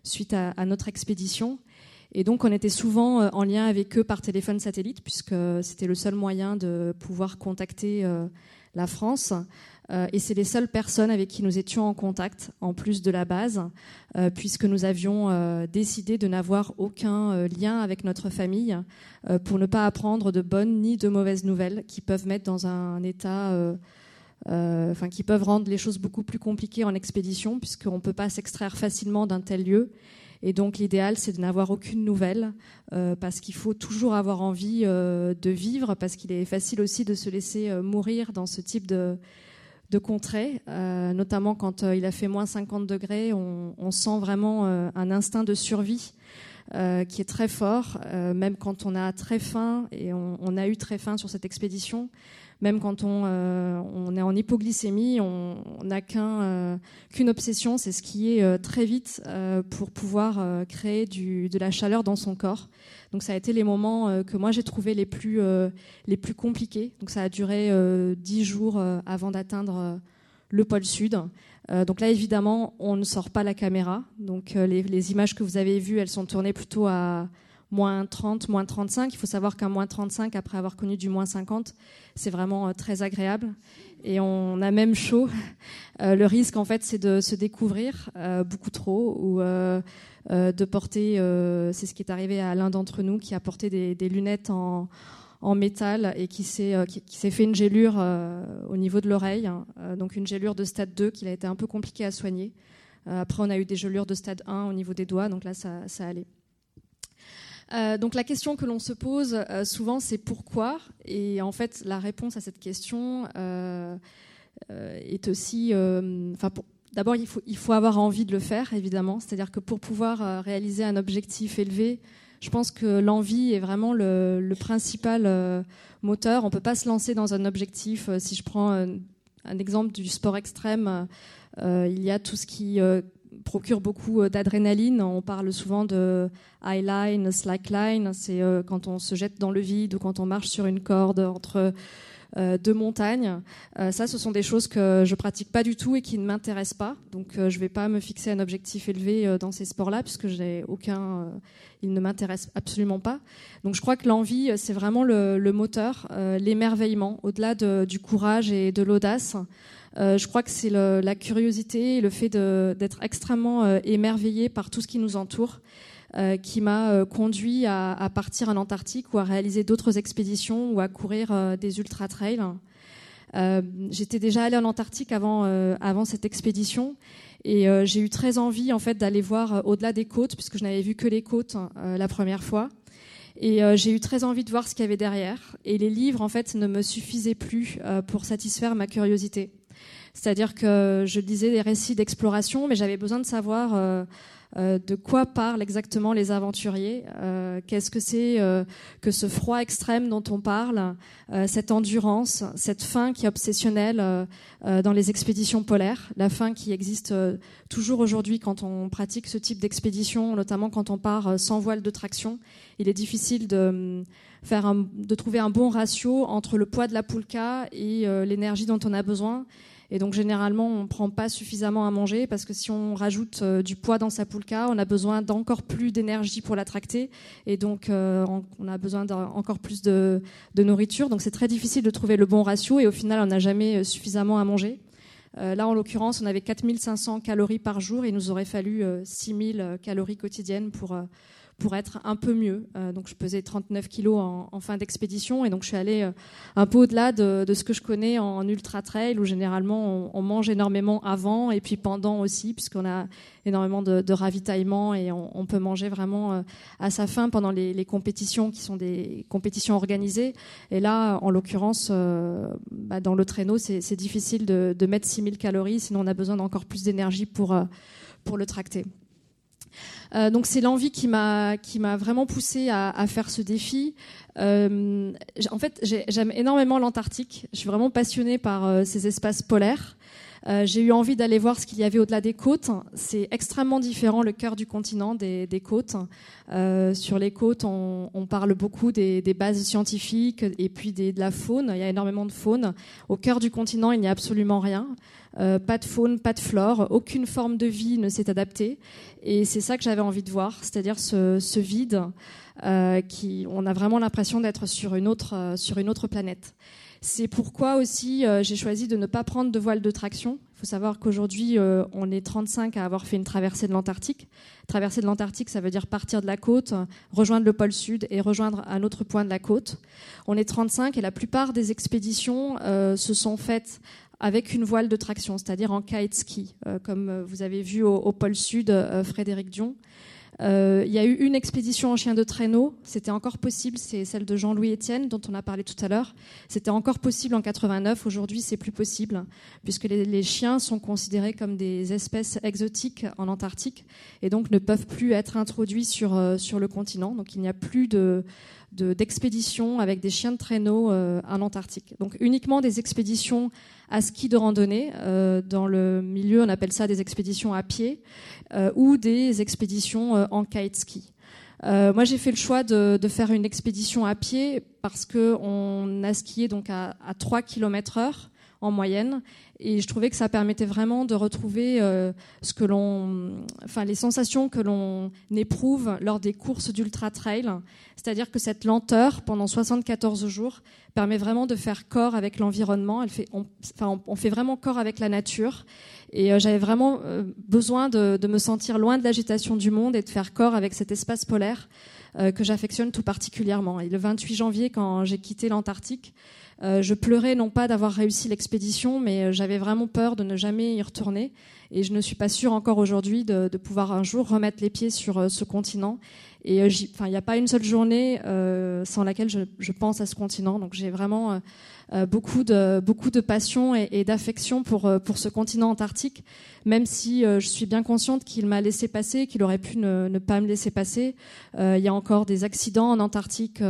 suite à, notre expédition. Et donc, on était souvent en lien avec eux par téléphone satellite, puisque c'était le seul moyen de pouvoir contacter la France. Euh, et c'est les seules personnes avec qui nous étions en contact, en plus de la base, euh, puisque nous avions euh, décidé de n'avoir aucun lien avec notre famille pour ne pas apprendre de bonnes ni de mauvaises nouvelles qui peuvent mettre dans un état, enfin qui peuvent rendre les choses beaucoup plus compliquées en expédition, puisqu'on ne peut pas s'extraire facilement d'un tel lieu. Et donc l'idéal, c'est de n'avoir aucune nouvelle, parce qu'il faut toujours avoir envie de vivre, parce qu'il est facile aussi de se laisser mourir dans ce type de, de contrées, euh, notamment quand euh, il a fait moins 50 degrés, on, sent vraiment euh, un instinct de survie qui est très fort, même quand on a très faim, et on, a eu très faim sur cette expédition, même quand on, est en hypoglycémie, on n'a qu'une obsession, c'est ce qui est très vite pour pouvoir créer de la chaleur dans son corps. Donc ça a été les moments euh, que moi j'ai trouvé les plus, euh, compliqués. Donc ça a duré euh, dix jours avant d'atteindre le pôle sud. donc là, évidemment, on ne sort pas la caméra. Donc les, images que vous avez vues, elles sont tournées plutôt à moins 30, moins 35. Il faut savoir qu'un moins 35, après avoir connu du moins 50, c'est vraiment très agréable. Et on a même chaud. [laughs] le risque, en fait, c'est de se découvrir beaucoup trop ou euh, de porter, euh, c'est ce qui est arrivé à l'un d'entre nous, qui a porté des, lunettes en, métal et qui s'est euh, qui, fait une gélure au niveau de l'oreille, hein. donc une gélure de stade 2 qu'il a été un peu compliqué à soigner. après, on a eu des gelures de stade 1 au niveau des doigts, donc là, ça, allait. Donc la question que l'on se pose souvent, c'est pourquoi? Et en fait, la réponse à cette question est aussi, D'abord, il faut, il faut avoir envie de le faire, évidemment. C'est-à-dire que pour pouvoir euh, réaliser un objectif élevé, je pense que l'envie est vraiment le, principal euh, moteur. On ne peut pas se lancer dans un objectif. Euh, si je prends un, exemple du sport extrême, il y a tout ce qui procure beaucoup d'adrénaline. On parle souvent de highline, slackline. C'est quand on se jette dans le vide ou quand on marche sur une corde entre euh, de montagne. Euh, ça, ce sont des choses que je pratique pas du tout et qui ne m'intéressent pas. Donc, euh, je vais pas me fixer un objectif élevé dans ces sports-là puisque j'ai aucun, ils ne m'intéressent absolument pas. Donc, je crois que l'envie, c'est vraiment le, moteur, l'émerveillement, au-delà du courage et de l'audace. Je crois que c'est la curiosité le fait d'être extrêmement émerveillé par tout ce qui nous entoure. Euh, qui m'a euh, conduit à, partir en Antarctique ou à réaliser d'autres expéditions ou à courir euh, des ultra-trails. J'étais déjà allée en Antarctique avant, avant cette expédition et j'ai eu très envie en fait d'aller voir au-delà des côtes puisque je n'avais vu que les côtes la première fois. Et j'ai eu très envie de voir ce qu'il y avait derrière. Et les livres, en fait, ne me suffisaient plus pour satisfaire ma curiosité. C'est-à-dire que je lisais des récits d'exploration, mais j'avais besoin de savoir euh, de quoi parlent exactement les aventuriers, euh, qu'est-ce que c'est euh, que ce froid extrême dont on parle, cette endurance, cette faim qui est obsessionnelle dans les expéditions polaires, la faim qui existe toujours aujourd'hui quand on pratique ce type d'expédition, notamment quand on part sans voile de traction. Il est difficile de, faire de trouver un bon ratio entre le poids de la poulka et l'énergie dont on a besoin. Et donc généralement, on ne prend pas suffisamment à manger parce que si on rajoute euh, du poids dans sa poulka, on a besoin d'encore plus d'énergie pour la tracter. Et donc euh, on a besoin d'encore plus de, nourriture. Donc c'est très difficile de trouver le bon ratio et au final, on n'a jamais euh, suffisamment à manger. là, en l'occurrence, on avait 4500 calories par jour et il nous aurait fallu 6000 calories quotidiennes pour pour être un peu mieux. Euh, donc je pesais 39 kilos en, fin d'expédition et donc je suis allée euh, un peu au-delà de, ce que je connais en, ultra trail où généralement on, mange énormément avant et puis pendant aussi puisqu'on a énormément de, ravitaillement et on, peut manger vraiment euh, à sa faim pendant les, compétitions qui sont des compétitions organisées. Et là, en l'occurrence, bah, dans le traîneau, c'est difficile de, de mettre 6000 calories, sinon on a besoin d'encore plus d'énergie pour, pour le tracter. Euh, donc c'est l'envie qui m'a vraiment poussé à, à, faire ce défi. Euh, en fait, j'aime énormément l'Antarctique. Je suis vraiment passionnée par euh, ces espaces polaires. Euh, j'ai eu envie d'aller voir ce qu'il y avait au-delà des côtes. C'est extrêmement différent le cœur du continent des, côtes. Euh, sur les côtes, on, parle beaucoup des, bases scientifiques et puis de la faune. Il y a énormément de faune. Au cœur du continent, il n'y a absolument rien. Euh, pas de faune, pas de flore, aucune forme de vie ne s'est adaptée. Et c'est ça que j'avais envie de voir, c'est-à-dire ce, vide qui, on a vraiment l'impression d'être sur une sur une autre planète. C'est pourquoi aussi euh, j'ai choisi de ne pas prendre de voile de traction. Il faut savoir qu'aujourd'hui, euh, on est 35 à avoir fait une traversée de l'Antarctique. Traversée de l'Antarctique, ça veut dire partir de la côte, rejoindre le pôle sud et rejoindre un autre point de la côte. On est 35 et la plupart des expéditions euh, se sont faites avec une voile de traction, c'est-à-dire en kite ski, comme vous avez vu au, au pôle sud Frédéric Dion. Euh, il y a eu une expédition en chien de traîneau, c'était encore possible, c'est celle de Jean-Louis Etienne dont on a parlé tout à l'heure. C'était encore possible en 89, aujourd'hui c'est plus possible, puisque les, chiens sont considérés comme des espèces exotiques en Antarctique et donc ne peuvent plus être introduits sur, euh, sur le continent. Donc il n'y a plus de, d'expéditions avec des chiens de traîneau euh, en Antarctique. Donc uniquement des expéditions à ski de randonnée. Euh, dans le milieu, on appelle ça des expéditions à pied euh, ou des expéditions en kite ski. moi, j'ai fait le choix de, faire une expédition à pied parce qu'on a skié donc à, à 3 km heure en moyenne. Et je trouvais que ça permettait vraiment de retrouver euh, ce que l'on, enfin les sensations que l'on éprouve lors des courses d'ultra trail, c'est-à-dire que cette lenteur pendant 74 jours permet vraiment de faire corps avec l'environnement. Elle fait, on, enfin, on, fait vraiment corps avec la nature. Et euh, j'avais vraiment euh, besoin de, de, me sentir loin de l'agitation du monde et de faire corps avec cet espace polaire que j'affectionne tout particulièrement. Et le 28 janvier, quand j'ai quitté l'Antarctique, euh, je pleurais non pas d'avoir réussi l'expédition, mais euh, j'avais vraiment peur de ne jamais y retourner. Et je ne suis pas sûre encore aujourd'hui de, pouvoir un jour remettre les pieds sur euh, ce continent. Et il n'y a pas une seule journée sans laquelle je, pense à ce continent. Donc j'ai vraiment beaucoup, de, beaucoup de passion et, d'affection pour, pour ce continent antarctique, même si je suis bien consciente qu'il m'a laissé passer, qu'il aurait pu ne, pas me laisser passer. Il y a encore des accidents en Antarctique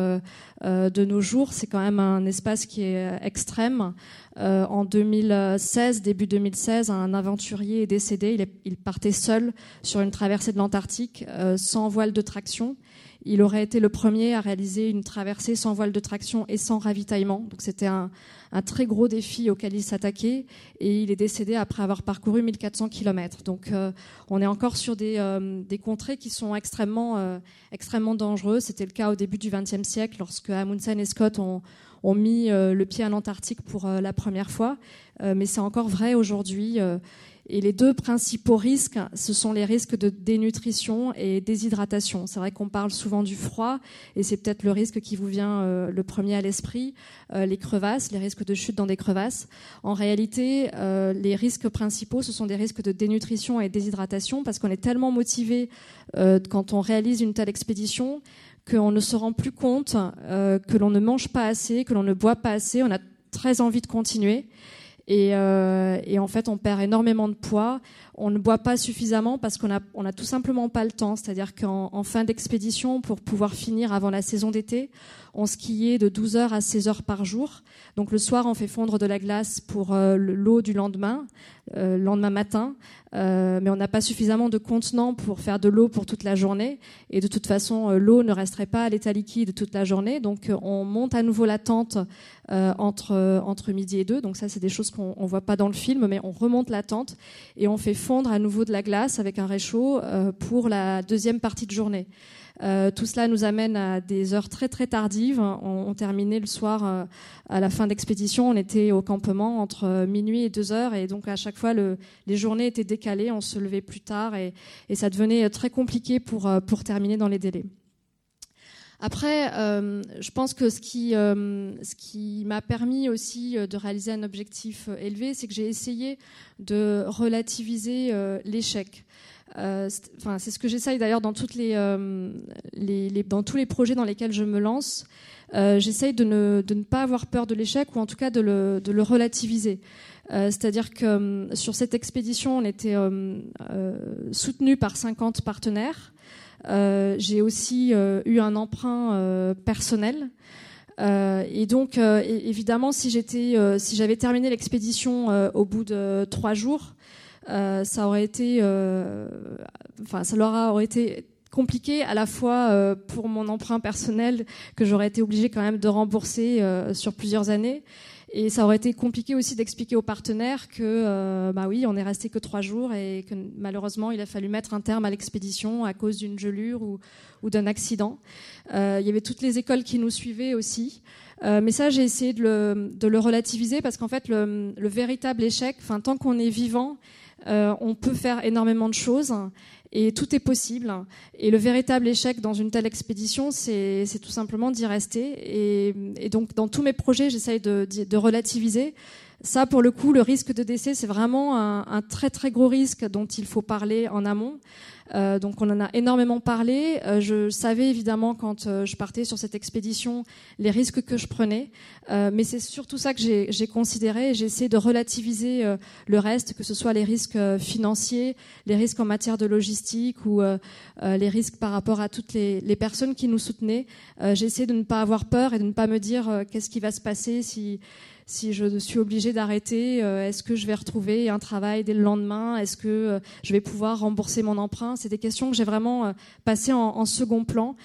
euh, de nos jours. C'est quand même un espace qui est euh, extrême. Euh, en 2016, début 2016, un aventurier est décédé. Il, partait seul sur une traversée de l'Antarctique sans voile de traction. Il aurait été le premier à réaliser une traversée sans voile de traction et sans ravitaillement. Donc c'était un, un très gros défi auquel il s'attaquait et il est décédé après avoir parcouru 1400 km. Donc euh, on est encore sur des, euh, contrées qui sont extrêmement, euh, extrêmement dangereuses. C'était le cas au début du XXe siècle lorsque Amundsen et Scott ont, ont mis le pied à l'Antarctique pour la première fois. mais c'est encore vrai aujourd'hui. Et les deux principaux risques, ce sont les risques de dénutrition et déshydratation. C'est vrai qu'on parle souvent du froid, et c'est peut-être le risque qui vous vient euh, le premier à l'esprit, euh, les crevasses, les risques de chute dans des crevasses. En réalité, euh, les risques principaux, ce sont des risques de dénutrition et déshydratation, parce qu'on est tellement motivé quand on réalise une telle expédition qu'on ne se rend plus compte que l'on ne mange pas assez, que l'on ne boit pas assez. On a très envie de continuer. Euh, et, en fait, on perd énormément de poids. On ne boit pas suffisamment parce qu'on a, on a tout simplement pas le temps. C'est-à-dire qu'en fin d'expédition, pour pouvoir finir avant la saison d'été, on skiait de 12 heures à 16 heures par jour. Donc le soir, on fait fondre de la glace pour euh, l'eau du lendemain, euh, lendemain matin, euh, mais on n'a pas suffisamment de contenants pour faire de l'eau pour toute la journée. Et de toute façon, l'eau ne resterait pas à l'état liquide toute la journée. Donc on monte à nouveau la tente entre, entre midi et deux. Donc ça, c'est des choses qu'on ne voit pas dans le film, mais on remonte la tente et on fait fondre à nouveau de la glace avec un réchaud pour la deuxième partie de journée. Euh, tout cela nous amène à des heures très très tardives. On, terminait le soir euh, à la fin d'expédition. On était au campement entre euh, minuit et deux heures et donc à chaque fois les journées étaient décalées. On se levait plus tard et, ça devenait très compliqué pour terminer dans les délais. Après, je pense que ce qui m'a permis aussi de réaliser un objectif élevé, c'est que j'ai essayé de relativiser l'échec. Euh, c'est ce que j'essaye d'ailleurs euh, dans tous les projets dans lesquels je me lance. Euh, j'essaye de ne, pas avoir peur de l'échec ou en tout cas de le, relativiser. C'est-à-dire que sur cette expédition, on était soutenu par 50 partenaires. J'ai aussi eu un emprunt personnel. et donc, évidemment, si j'avais terminé l'expédition au bout de trois jours, ça aurait été, enfin, ça leur aurait été compliqué à la fois pour mon emprunt personnel que j'aurais été obligée quand même de rembourser sur plusieurs années et ça aurait été compliqué aussi d'expliquer aux partenaires que, euh, bah oui, on est resté que trois jours et que malheureusement, il a fallu mettre un terme à l'expédition à cause d'une gelure ou, ou d'un accident. Euh, il y avait toutes les écoles qui nous suivaient aussi. Euh, mais ça, j'ai essayé de le, de le, relativiser parce qu'en fait, le, le, véritable échec, enfin, tant qu'on est vivant, euh, on peut faire énormément de choses et tout est possible. Et le véritable échec dans une telle expédition, c'est tout simplement d'y rester. Et, donc, dans tous mes projets, j'essaye de, de, relativiser. Ça, pour le coup, le risque de décès, c'est vraiment un, un, très très gros risque dont il faut parler en amont. Euh, donc on en a énormément parlé. Euh, je savais évidemment quand euh, je partais sur cette expédition les risques que je prenais, mais c'est surtout ça que j'ai considéré. J'ai essayé de relativiser le reste, que ce soit les risques financiers, les risques en matière de logistique ou les risques par rapport à toutes les, les personnes qui nous soutenaient. j'ai essayé de ne pas avoir peur et de ne pas me dire qu'est-ce qui va se passer si si je suis obligée d'arrêter, euh, est-ce que je vais retrouver un travail dès le lendemain? Est-ce que euh, je vais pouvoir rembourser mon emprunt? C'est des questions que j'ai vraiment euh, passées en, second plan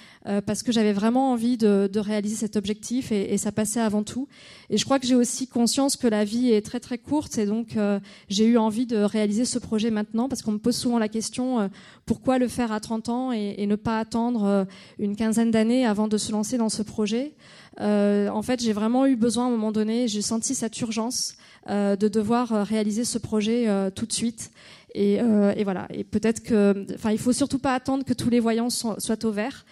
parce que j'avais vraiment envie de, réaliser cet objectif et, ça passait avant tout. Et je crois que j'ai aussi conscience que la vie est très très courte et donc j'ai eu envie de réaliser ce projet maintenant parce qu'on me pose souvent la question pourquoi le faire à 30 ans et, et ne pas attendre une quinzaine d'années avant de se lancer dans ce projet? Euh, en fait, j'ai vraiment eu besoin à un moment donné, j'ai senti cette urgence euh, de devoir euh, réaliser ce projet tout de suite. Et, et voilà. Et peut-être que, enfin, il faut surtout pas attendre que tous les voyants soient au vert.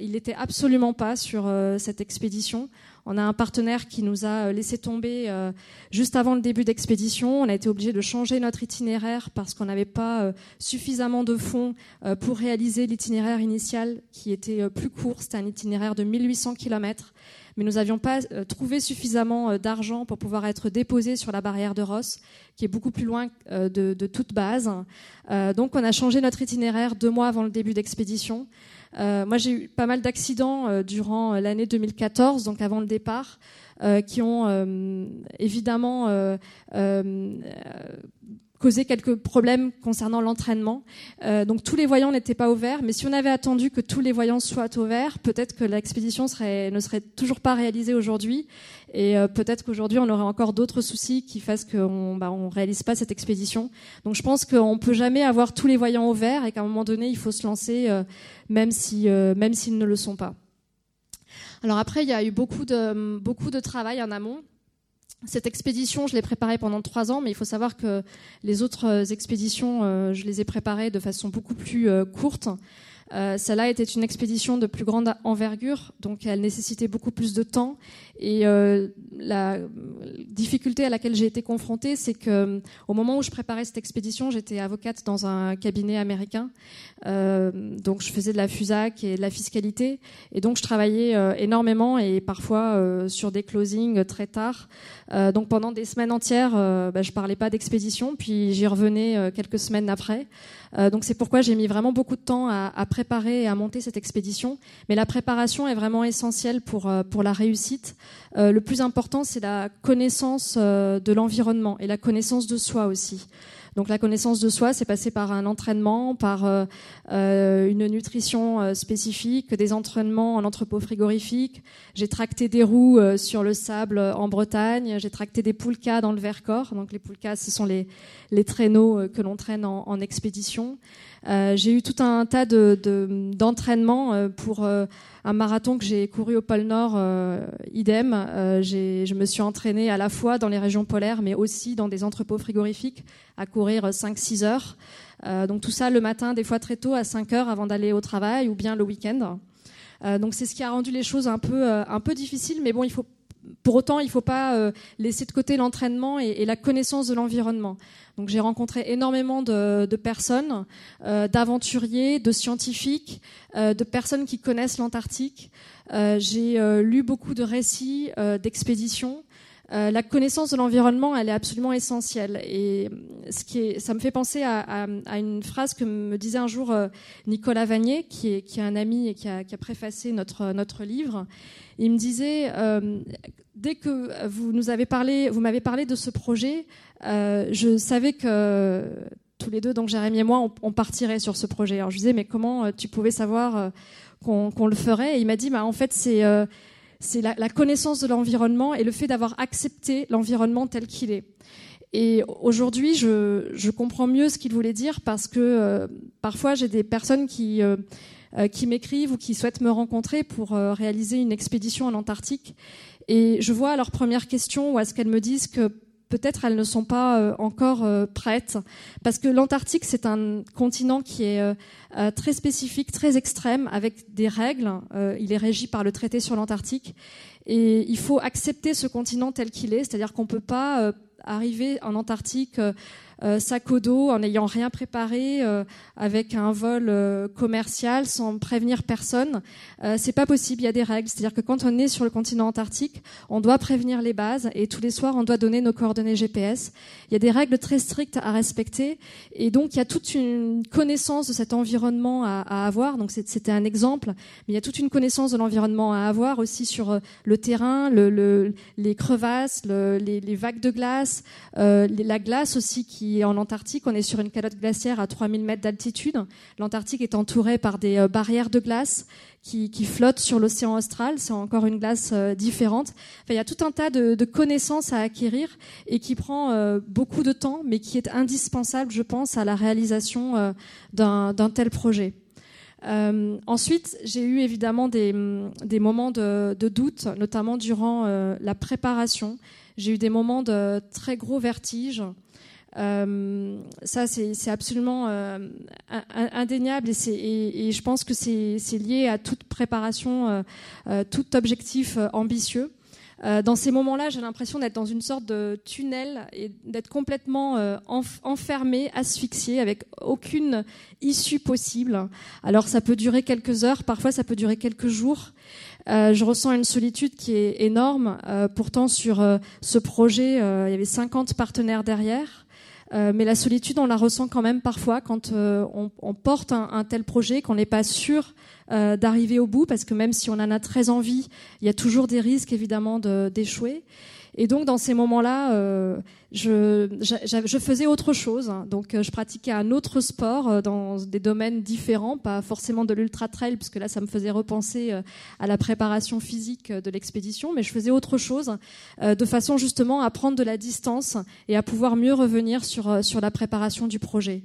Il n'était absolument pas sur cette expédition. On a un partenaire qui nous a laissé tomber juste avant le début d'expédition. On a été obligé de changer notre itinéraire parce qu'on n'avait pas suffisamment de fonds pour réaliser l'itinéraire initial qui était plus court. C'était un itinéraire de 1800 km mais nous n'avions pas euh, trouvé suffisamment euh, d'argent pour pouvoir être déposés sur la barrière de Ross, qui est beaucoup plus loin euh, de, toute base. donc on a changé notre itinéraire deux mois avant le début d'expédition. Moi j'ai eu pas mal d'accidents durant l'année 2014, donc avant le départ, qui ont évidemment causé quelques problèmes concernant l'entraînement. Euh, donc tous les voyants n'étaient pas ouverts, mais si on avait attendu que tous les voyants soient ouverts, peut-être que l'expédition serait, ne serait toujours pas réalisée aujourd'hui, et euh, peut-être qu'aujourd'hui on aurait encore d'autres soucis qui fassent qu'on bah, on réalise pas cette expédition. Donc je pense qu'on peut jamais avoir tous les voyants ouverts et qu'à un moment donné il faut se lancer, euh, même si même s'ils ne le sont pas. Alors après il y a eu beaucoup de beaucoup de travail en amont. Cette expédition, je l'ai préparée pendant trois ans, mais il faut savoir que les autres euh, expéditions, euh, je les ai préparées de façon beaucoup plus euh, courte. Euh, celle-là était une expédition de plus grande envergure, donc elle nécessitait beaucoup plus de temps. Et euh, la difficulté à laquelle j'ai été confrontée, c'est que euh, au moment où je préparais cette expédition, j'étais avocate dans un cabinet américain, euh, donc je faisais de la FUSAC et de la fiscalité, et donc je travaillais énormément et parfois sur des closings très tard. donc pendant des semaines entières, bah, je parlais pas d'expédition, puis j'y revenais quelques semaines après. Donc c'est pourquoi j'ai mis vraiment beaucoup de temps à, à, préparer et à monter cette expédition. Mais la préparation est vraiment essentielle pour, pour la réussite. Euh, le plus important, c'est la connaissance de l'environnement et la connaissance de soi aussi. Donc la connaissance de soi, c'est passé par un entraînement, par euh, euh une nutrition euh, spécifique, des entraînements en entrepôt frigorifique. J'ai tracté des roues euh, sur le sable en Bretagne. J'ai tracté des poulkas dans le Vercors. Donc les poulkas, ce sont les, traîneaux que l'on traîne en expédition. Euh, j'ai eu tout un tas d'entraînements de, pour un marathon que j'ai couru au pôle Nord, euh, idem. Euh, je me suis entraînée à la fois dans les régions polaires, mais aussi dans des entrepôts frigorifiques, à courir 5-6 heures. Euh, donc tout ça le matin, des fois très tôt, à 5 heures avant d'aller au travail, ou bien le week-end. Euh, donc c'est ce qui a rendu les choses un peu, un peu difficiles, mais bon, il faut pour autant, il ne faut pas euh, laisser de côté l'entraînement et, la connaissance de l'environnement. Donc, j'ai rencontré énormément de, personnes, euh, d'aventuriers, de scientifiques, euh, de personnes qui connaissent l'Antarctique. Euh, j'ai lu beaucoup de récits d'expéditions. Euh, la connaissance de l'environnement, elle est absolument essentielle. Et ce qui est, ça me fait penser à, une phrase que me disait un jour euh, Nicolas Vanier, qui est, qui est un ami et qui a, qui a préfacé notre, notre livre. Il me disait, euh, dès que vous nous avez parlé, vous m'avez parlé de ce projet, euh, je savais que tous les deux, donc Jérémy et moi, on, partirait sur ce projet. Alors je disais, mais comment tu pouvais savoir qu'on qu le ferait? Et il m'a dit, bah, en fait, c'est c'est la, connaissance de l'environnement et le fait d'avoir accepté l'environnement tel qu'il est. Et aujourd'hui, je, comprends mieux ce qu'il voulait dire parce que euh, parfois j'ai des personnes qui, euh, euh, qui m'écrivent ou qui souhaitent me rencontrer pour réaliser une expédition en Antarctique. Et je vois à leur première question ou à ce qu'elles me disent que peut-être elles ne sont pas euh, encore euh, prêtes, parce que l'Antarctique, c'est un continent qui est euh, très spécifique, très extrême, avec des règles. il est régi par le traité sur l'Antarctique. Et il faut accepter ce continent tel qu'il est, c'est-à-dire qu'on ne peut pas arriver en Antarctique sac au dos en n'ayant rien préparé, euh, avec un vol euh, commercial sans prévenir personne. c'est pas possible. Il y a des règles. C'est-à-dire que quand on est sur le continent antarctique, on doit prévenir les bases et tous les soirs on doit donner nos coordonnées GPS. Il y a des règles très strictes à respecter et donc il y a toute une connaissance de cet environnement à, avoir. Donc c'était un exemple, mais il y a toute une connaissance de l'environnement à avoir aussi sur le terrain, le, le, les crevasses, le, les, vagues de glace, euh, la glace aussi qui en Antarctique. On est sur une calotte glaciaire à 3000 mètres d'altitude. L'Antarctique est entourée par des euh, barrières de glace qui, flottent sur l'océan austral. C'est encore une glace euh, différente. Il y a tout un tas de, connaissances à acquérir et qui prend euh, beaucoup de temps, mais qui est indispensable, je pense, à la réalisation d'un tel projet. Ensuite, j'ai eu évidemment des, moments de, de, doute, notamment durant la préparation. J'ai eu des moments de très gros vertige. Euh, ça, c'est absolument euh, indéniable et, et, et, je pense que c'est lié à toute préparation, euh, euh tout objectif euh, ambitieux. Dans ces moments-là, j'ai l'impression d'être dans une sorte de tunnel et d'être complètement enf enfermé, asphyxié, avec aucune issue possible. Alors ça peut durer quelques heures, parfois ça peut durer quelques jours. Euh, je ressens une solitude qui est énorme. Euh, pourtant, sur ce projet, il y avait 50 partenaires derrière. Euh, mais la solitude, on la ressent quand même parfois quand euh, on, porte un, un tel projet, qu'on n'est pas sûr euh, d'arriver au bout, parce que même si on en a très envie, il y a toujours des risques évidemment d'échouer. Et donc dans ces moments-là, euh, je, je, je, faisais autre chose. Donc je pratiquais un autre sport dans des domaines différents, pas forcément de l'ultra trail, puisque là ça me faisait repenser à la préparation physique de l'expédition, mais je faisais autre chose de façon justement à prendre de la distance et à pouvoir mieux revenir sur sur la préparation du projet.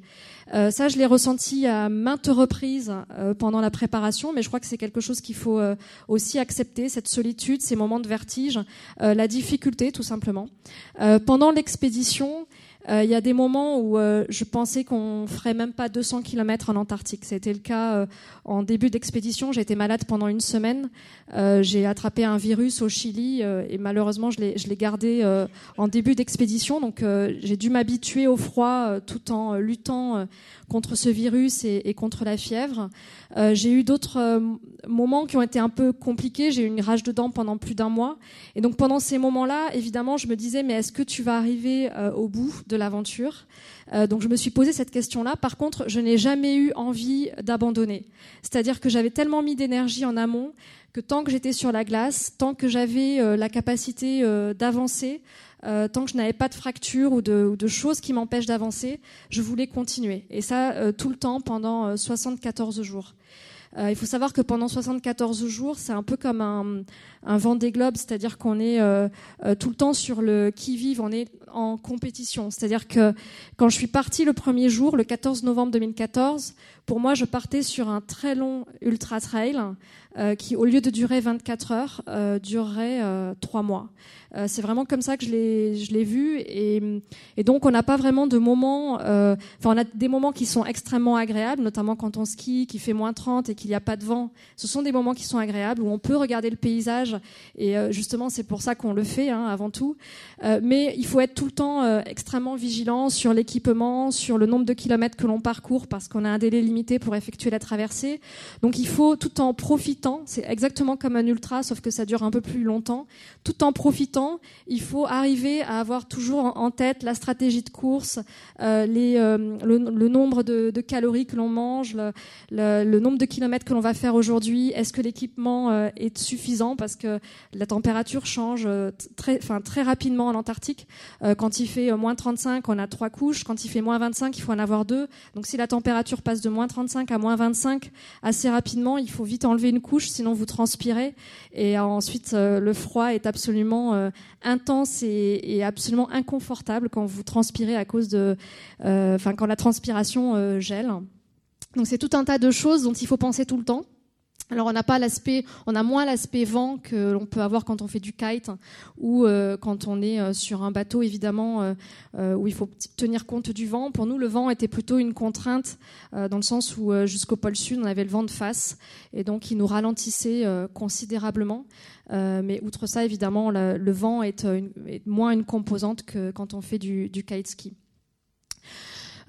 Euh, ça, je l'ai ressenti à maintes reprises euh, pendant la préparation, mais je crois que c'est quelque chose qu'il faut euh, aussi accepter, cette solitude, ces moments de vertige, la difficulté tout simplement. pendant l'expédition, il y a des moments où je pensais qu'on ferait même pas 200 km en Antarctique. C'était le cas en début d'expédition. J'ai été malade pendant une semaine. j'ai attrapé un virus au Chili et malheureusement je l'ai gardé en début d'expédition. Donc j'ai dû m'habituer au froid tout en luttant contre ce virus et, contre la fièvre. Euh, j'ai eu d'autres euh, moments qui ont été un peu compliqués. J'ai eu une rage de dents pendant plus d'un mois. Et donc pendant ces moments-là, évidemment, je me disais, mais est-ce que tu vas arriver euh, au bout de l'aventure euh, Donc je me suis posé cette question-là. Par contre, je n'ai jamais eu envie d'abandonner. C'est-à-dire que j'avais tellement mis d'énergie en amont que tant que j'étais sur la glace, tant que j'avais euh, la capacité euh, d'avancer, tant que je n'avais pas de fracture ou de, choses qui m'empêchent d'avancer, je voulais continuer. Et ça, tout le temps, pendant 74 euh, jours. Euh, il faut savoir que pendant 74 jours, c'est un peu comme un, un vent des globes, c'est-à-dire qu'on est, euh, euh, tout le temps sur le qui-vive, on est en compétition. C'est-à-dire que quand je suis partie le premier jour, le 14 novembre 2014, pour moi, je partais sur un très long ultra trail euh, qui, au lieu de durer 24 heures, euh, durerait euh, 3 mois. Euh, c'est vraiment comme ça que je l'ai, vu. Et, et, donc, on n'a pas vraiment de moments. Enfin, on a des moments qui sont extrêmement agréables, notamment quand on skie, qui fait moins 30 et qui qu'il n'y a pas de vent, ce sont des moments qui sont agréables, où on peut regarder le paysage, et justement c'est pour ça qu'on le fait hein, avant tout. mais il faut être tout le temps extrêmement vigilant sur l'équipement, sur le nombre de kilomètres que l'on parcourt, parce qu'on a un délai limité pour effectuer la traversée. Donc il faut, tout en profitant, c'est exactement comme un ultra, sauf que ça dure un peu plus longtemps, tout en profitant, il faut arriver à avoir toujours en tête la stratégie de course, euh, euh, le, nombre de, calories que l'on mange, le, nombre de kilomètres que l'on va faire aujourd'hui. Est-ce que l'équipement euh, est suffisant? Parce que la température change enfin, très rapidement en Antarctique. quand il fait moins 35, on a trois couches. Quand il fait moins 25, il faut en avoir deux. Donc si la température passe de moins 35 à moins 25 assez rapidement, il faut vite enlever une couche, sinon vous transpirez. Et ensuite, le froid est absolument intense et, et absolument inconfortable quand vous transpirez à cause de, euh, enfin quand la transpiration euh, gèle. Donc c'est tout un tas de choses dont il faut penser tout le temps. Alors on n'a pas l'aspect, on a moins l'aspect vent que l'on peut avoir quand on fait du kite ou euh, quand on est sur un bateau évidemment où il faut tenir compte du vent. Pour nous, le vent était plutôt une contrainte dans le sens où jusqu'au pôle sud on avait le vent de face et donc il nous ralentissait considérablement. mais outre ça, évidemment, le, vent est, moins une composante que quand on fait du, du kite ski.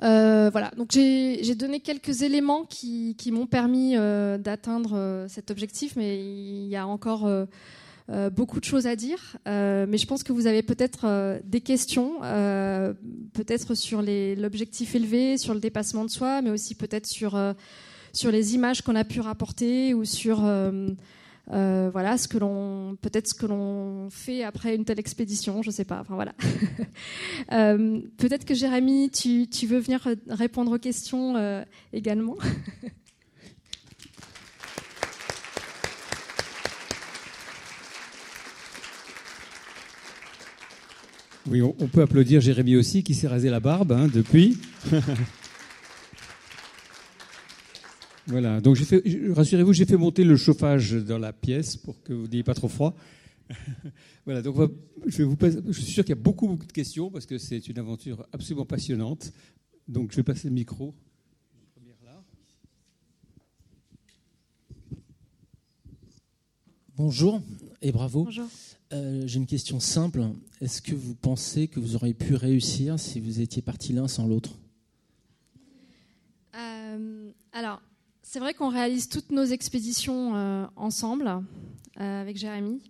Euh, voilà, donc j'ai donné quelques éléments qui, m'ont permis euh, d'atteindre euh, cet objectif, mais il y a encore beaucoup de choses à dire. mais je pense que vous avez peut-être des questions, peut-être sur l'objectif élevé, sur le dépassement de soi, mais aussi peut-être sur, sur les images qu'on a pu rapporter ou sur euh, voilà ce que l'on peut-être ce que l'on fait après une telle expédition, je sais pas. Enfin voilà. [laughs] euh, peut-être que Jérémy, tu, tu, veux venir répondre aux questions euh, également? [laughs] Oui, on, peut applaudir Jérémy aussi, qui s'est rasé la barbe hein, depuis. [laughs] Voilà, donc fait, rassurez-vous, j'ai fait monter le chauffage dans la pièce pour que vous n'ayez pas trop froid. [laughs] voilà, donc je, vous je suis sûr qu'il y a beaucoup, beaucoup de questions parce que c'est une aventure absolument passionnante. Donc je vais passer le micro. Bonjour et bravo. Bonjour. Euh, j'ai une question simple. Est-ce que vous pensez que vous auriez pu réussir si vous étiez partis l'un sans l'autre? Euh, Alors, c'est vrai qu'on réalise toutes nos expéditions euh, ensemble euh, avec Jérémy.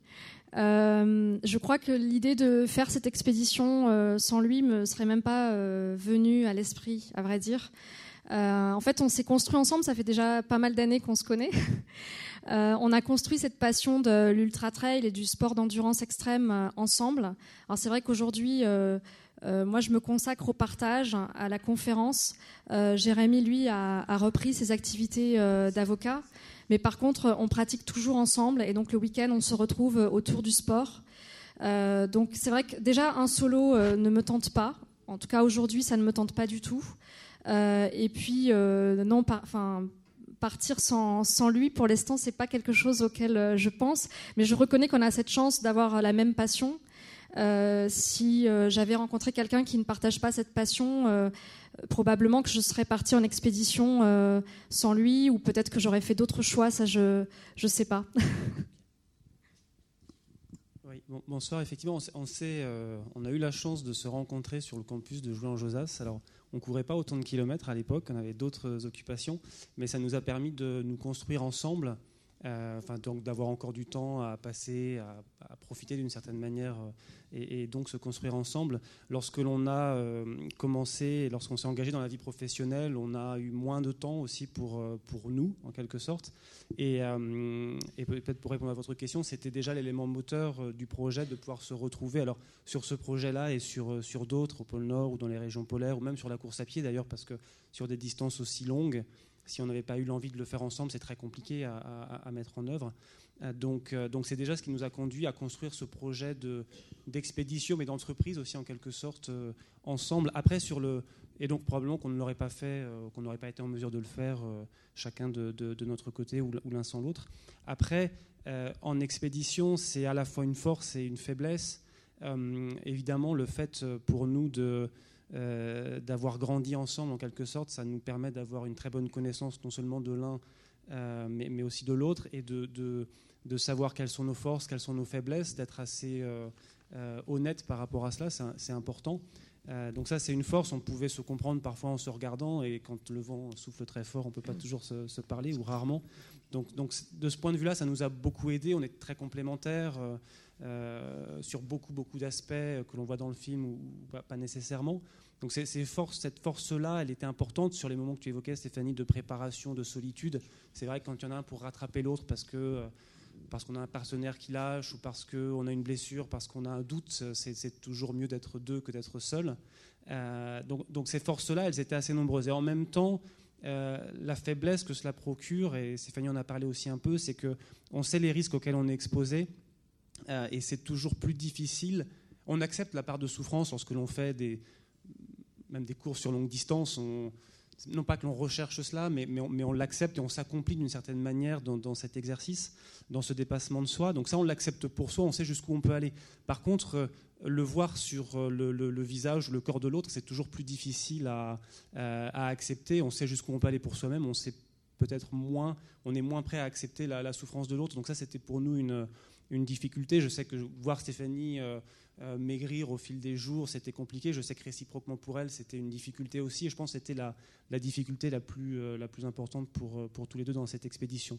Euh, je crois que l'idée de faire cette expédition sans lui me serait même pas venue à l'esprit, à vrai dire. en fait, on s'est construit ensemble. Ça fait déjà pas mal d'années qu'on se connaît. [laughs] on a construit cette passion de l'ultra trail et du sport d'endurance extrême ensemble. Alors c'est vrai qu'aujourd'hui euh, moi, je me consacre au partage, à la conférence. Euh, Jérémy, lui, a, repris ses activités euh, d'avocat. Mais par contre, on pratique toujours ensemble. Et donc, le week-end, on se retrouve autour du sport. donc, c'est vrai que déjà, un solo ne me tente pas. En tout cas, aujourd'hui, ça ne me tente pas du tout. et puis, non, enfin partir sans, sans, lui, pour l'instant, c'est pas quelque chose auquel je pense. Mais je reconnais qu'on a cette chance d'avoir la même passion. Euh, si euh, j'avais rencontré quelqu'un qui ne partage pas cette passion, euh, probablement que je serais partie en expédition sans lui, ou peut-être que j'aurais fait d'autres choix, ça je ne sais pas. [laughs] oui, bonsoir, effectivement, on, sait, on a eu la chance de se rencontrer sur le campus de Jouan-Josas. Alors, on courait pas autant de kilomètres à l'époque, on avait d'autres occupations, mais ça nous a permis de nous construire ensemble euh, donc d'avoir encore du temps à passer, à, profiter d'une certaine manière euh, et, donc se construire ensemble. Lorsque l'on a euh, commencé, lorsqu'on s'est engagé dans la vie professionnelle, on a eu moins de temps aussi pour, pour nous, en quelque sorte. Et, et peut-être pour répondre à votre question, c'était déjà l'élément moteur du projet de pouvoir se retrouver. Alors sur ce projet-là et sur, sur d'autres, au pôle Nord ou dans les régions polaires, ou même sur la course à pied d'ailleurs, parce que sur des distances aussi longues, si on n'avait pas eu l'envie de le faire ensemble, c'est très compliqué à, mettre en œuvre. Euh, donc, euh, donc c'est déjà ce qui nous a conduit à construire ce projet d'expédition, mais d'entreprise aussi en quelque sorte euh, ensemble. Après sur le et donc probablement qu'on ne l'aurait pas fait, qu'on n'aurait pas été en mesure de le faire chacun de, notre côté ou, l'un sans l'autre. Après, en expédition, c'est à la fois une force et une faiblesse. évidemment, le fait pour nous de euh, d'avoir grandi ensemble en quelque sorte, ça nous permet d'avoir une très bonne connaissance non seulement de l'un mais, mais, aussi de l'autre, et de, de, de, savoir quelles sont nos forces, quelles sont nos faiblesses, d'être assez honnête par rapport à cela, c'est important. donc ça, c'est une force. On pouvait se comprendre parfois en se regardant, et quand le vent souffle très fort, on ne peut pas toujours se, se, parler, ou rarement. Donc, donc de ce point de vue-là, ça nous a beaucoup aidé. On est très complémentaires. Euh, sur beaucoup, beaucoup d'aspects que l'on voit dans le film ou, pas, nécessairement. Donc cette force-là, elle était importante sur les moments que tu évoquais, Stéphanie, de préparation, de solitude. C'est vrai que quand il y en a un pour rattraper l'autre parce que euh, parce qu'on a un partenaire qui lâche ou parce qu'on a une blessure, parce qu'on a un doute, c'est, toujours mieux d'être deux que d'être seul. Euh, donc, donc, ces forces-là, elles étaient assez nombreuses. Et en même temps, la faiblesse que cela procure, et Stéphanie en a parlé aussi un peu, c'est que on sait les risques auxquels on est exposé. Euh, et c'est toujours plus difficile. On accepte la part de souffrance lorsque l'on fait des, même des courses sur longue distance. non pas que l'on recherche cela, mais, mais on, l'accepte et on s'accomplit d'une certaine manière dans, cet exercice, dans ce dépassement de soi. Donc ça, on l'accepte pour soi, on sait jusqu'où on peut aller. Par contre, euh, le voir sur euh, le, le, visage, le corps de l'autre, c'est toujours plus difficile à, accepter. On sait jusqu'où on peut aller pour soi-même, peut-être moins, on est moins prêt à accepter la, souffrance de l'autre. Donc ça, c'était pour nous une, difficulté. Je sais que voir Stéphanie euh, euh, maigrir au fil des jours, c'était compliqué. Je sais que réciproquement pour elle, c'était une difficulté aussi. Et je pense que c'était la, difficulté la plus, euh, importante pour, tous les deux dans cette expédition.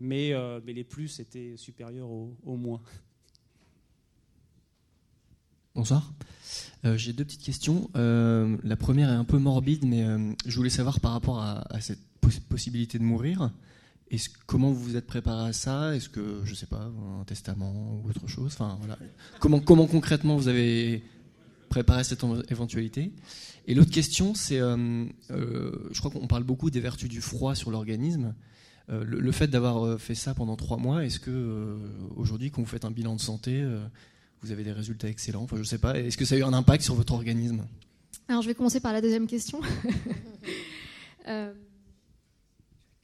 Mais, les plus étaient supérieurs au, moins. Bonsoir. J'ai deux petites questions. la première est un peu morbide, mais je voulais savoir par rapport à cette possibilité de mourir comment vous vous êtes préparé à ça? Est-ce que, je ne sais pas, un testament ou autre chose? Enfin, voilà. comment, concrètement vous avez préparé cette éventualité? Et l'autre question, c'est, euh, euh, je crois qu'on parle beaucoup des vertus du froid sur l'organisme. Euh, le, fait d'avoir fait ça pendant trois mois, est-ce que aujourd'hui, quand vous faites un bilan de santé, vous avez des résultats excellents? Enfin, je sais pas. Est-ce que ça a eu un impact sur votre organisme? Alors, je vais commencer par la deuxième question. [laughs]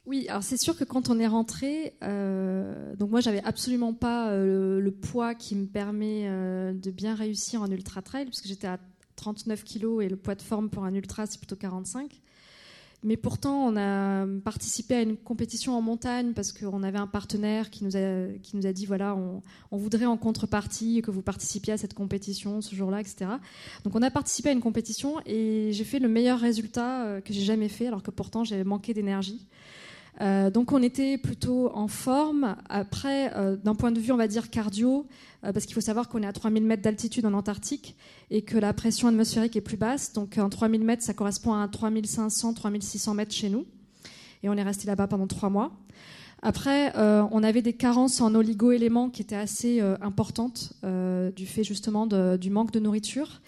Oui, alors c'est sûr que quand on est rentré, euh, donc moi j'avais absolument pas euh, le poids qui me permet euh, de bien réussir en ultra trail, puisque j'étais à 39 kg et le poids de forme pour un ultra c'est plutôt 45. Mais pourtant, on a participé à une compétition en montagne parce qu'on avait un partenaire qui nous a, qui nous a dit voilà, on voudrait en contrepartie que vous participiez à cette compétition ce jour-là, etc. Donc on a participé à une compétition et j'ai fait le meilleur résultat que j'ai jamais fait, alors que pourtant j'avais manqué d'énergie. Euh, donc on était plutôt en forme. Après, euh, d'un point de vue, on va dire cardio, euh, parce qu'il faut savoir qu'on est à 3000 mètres d'altitude en Antarctique et que la pression atmosphérique est plus basse. Donc en 3000 mètres, ça correspond à 3500, 3600 mètres chez nous. Et on est resté là-bas pendant trois mois. Après, on avait des carences en oligo-éléments qui étaient assez importantes du fait justement du manque de nourriture.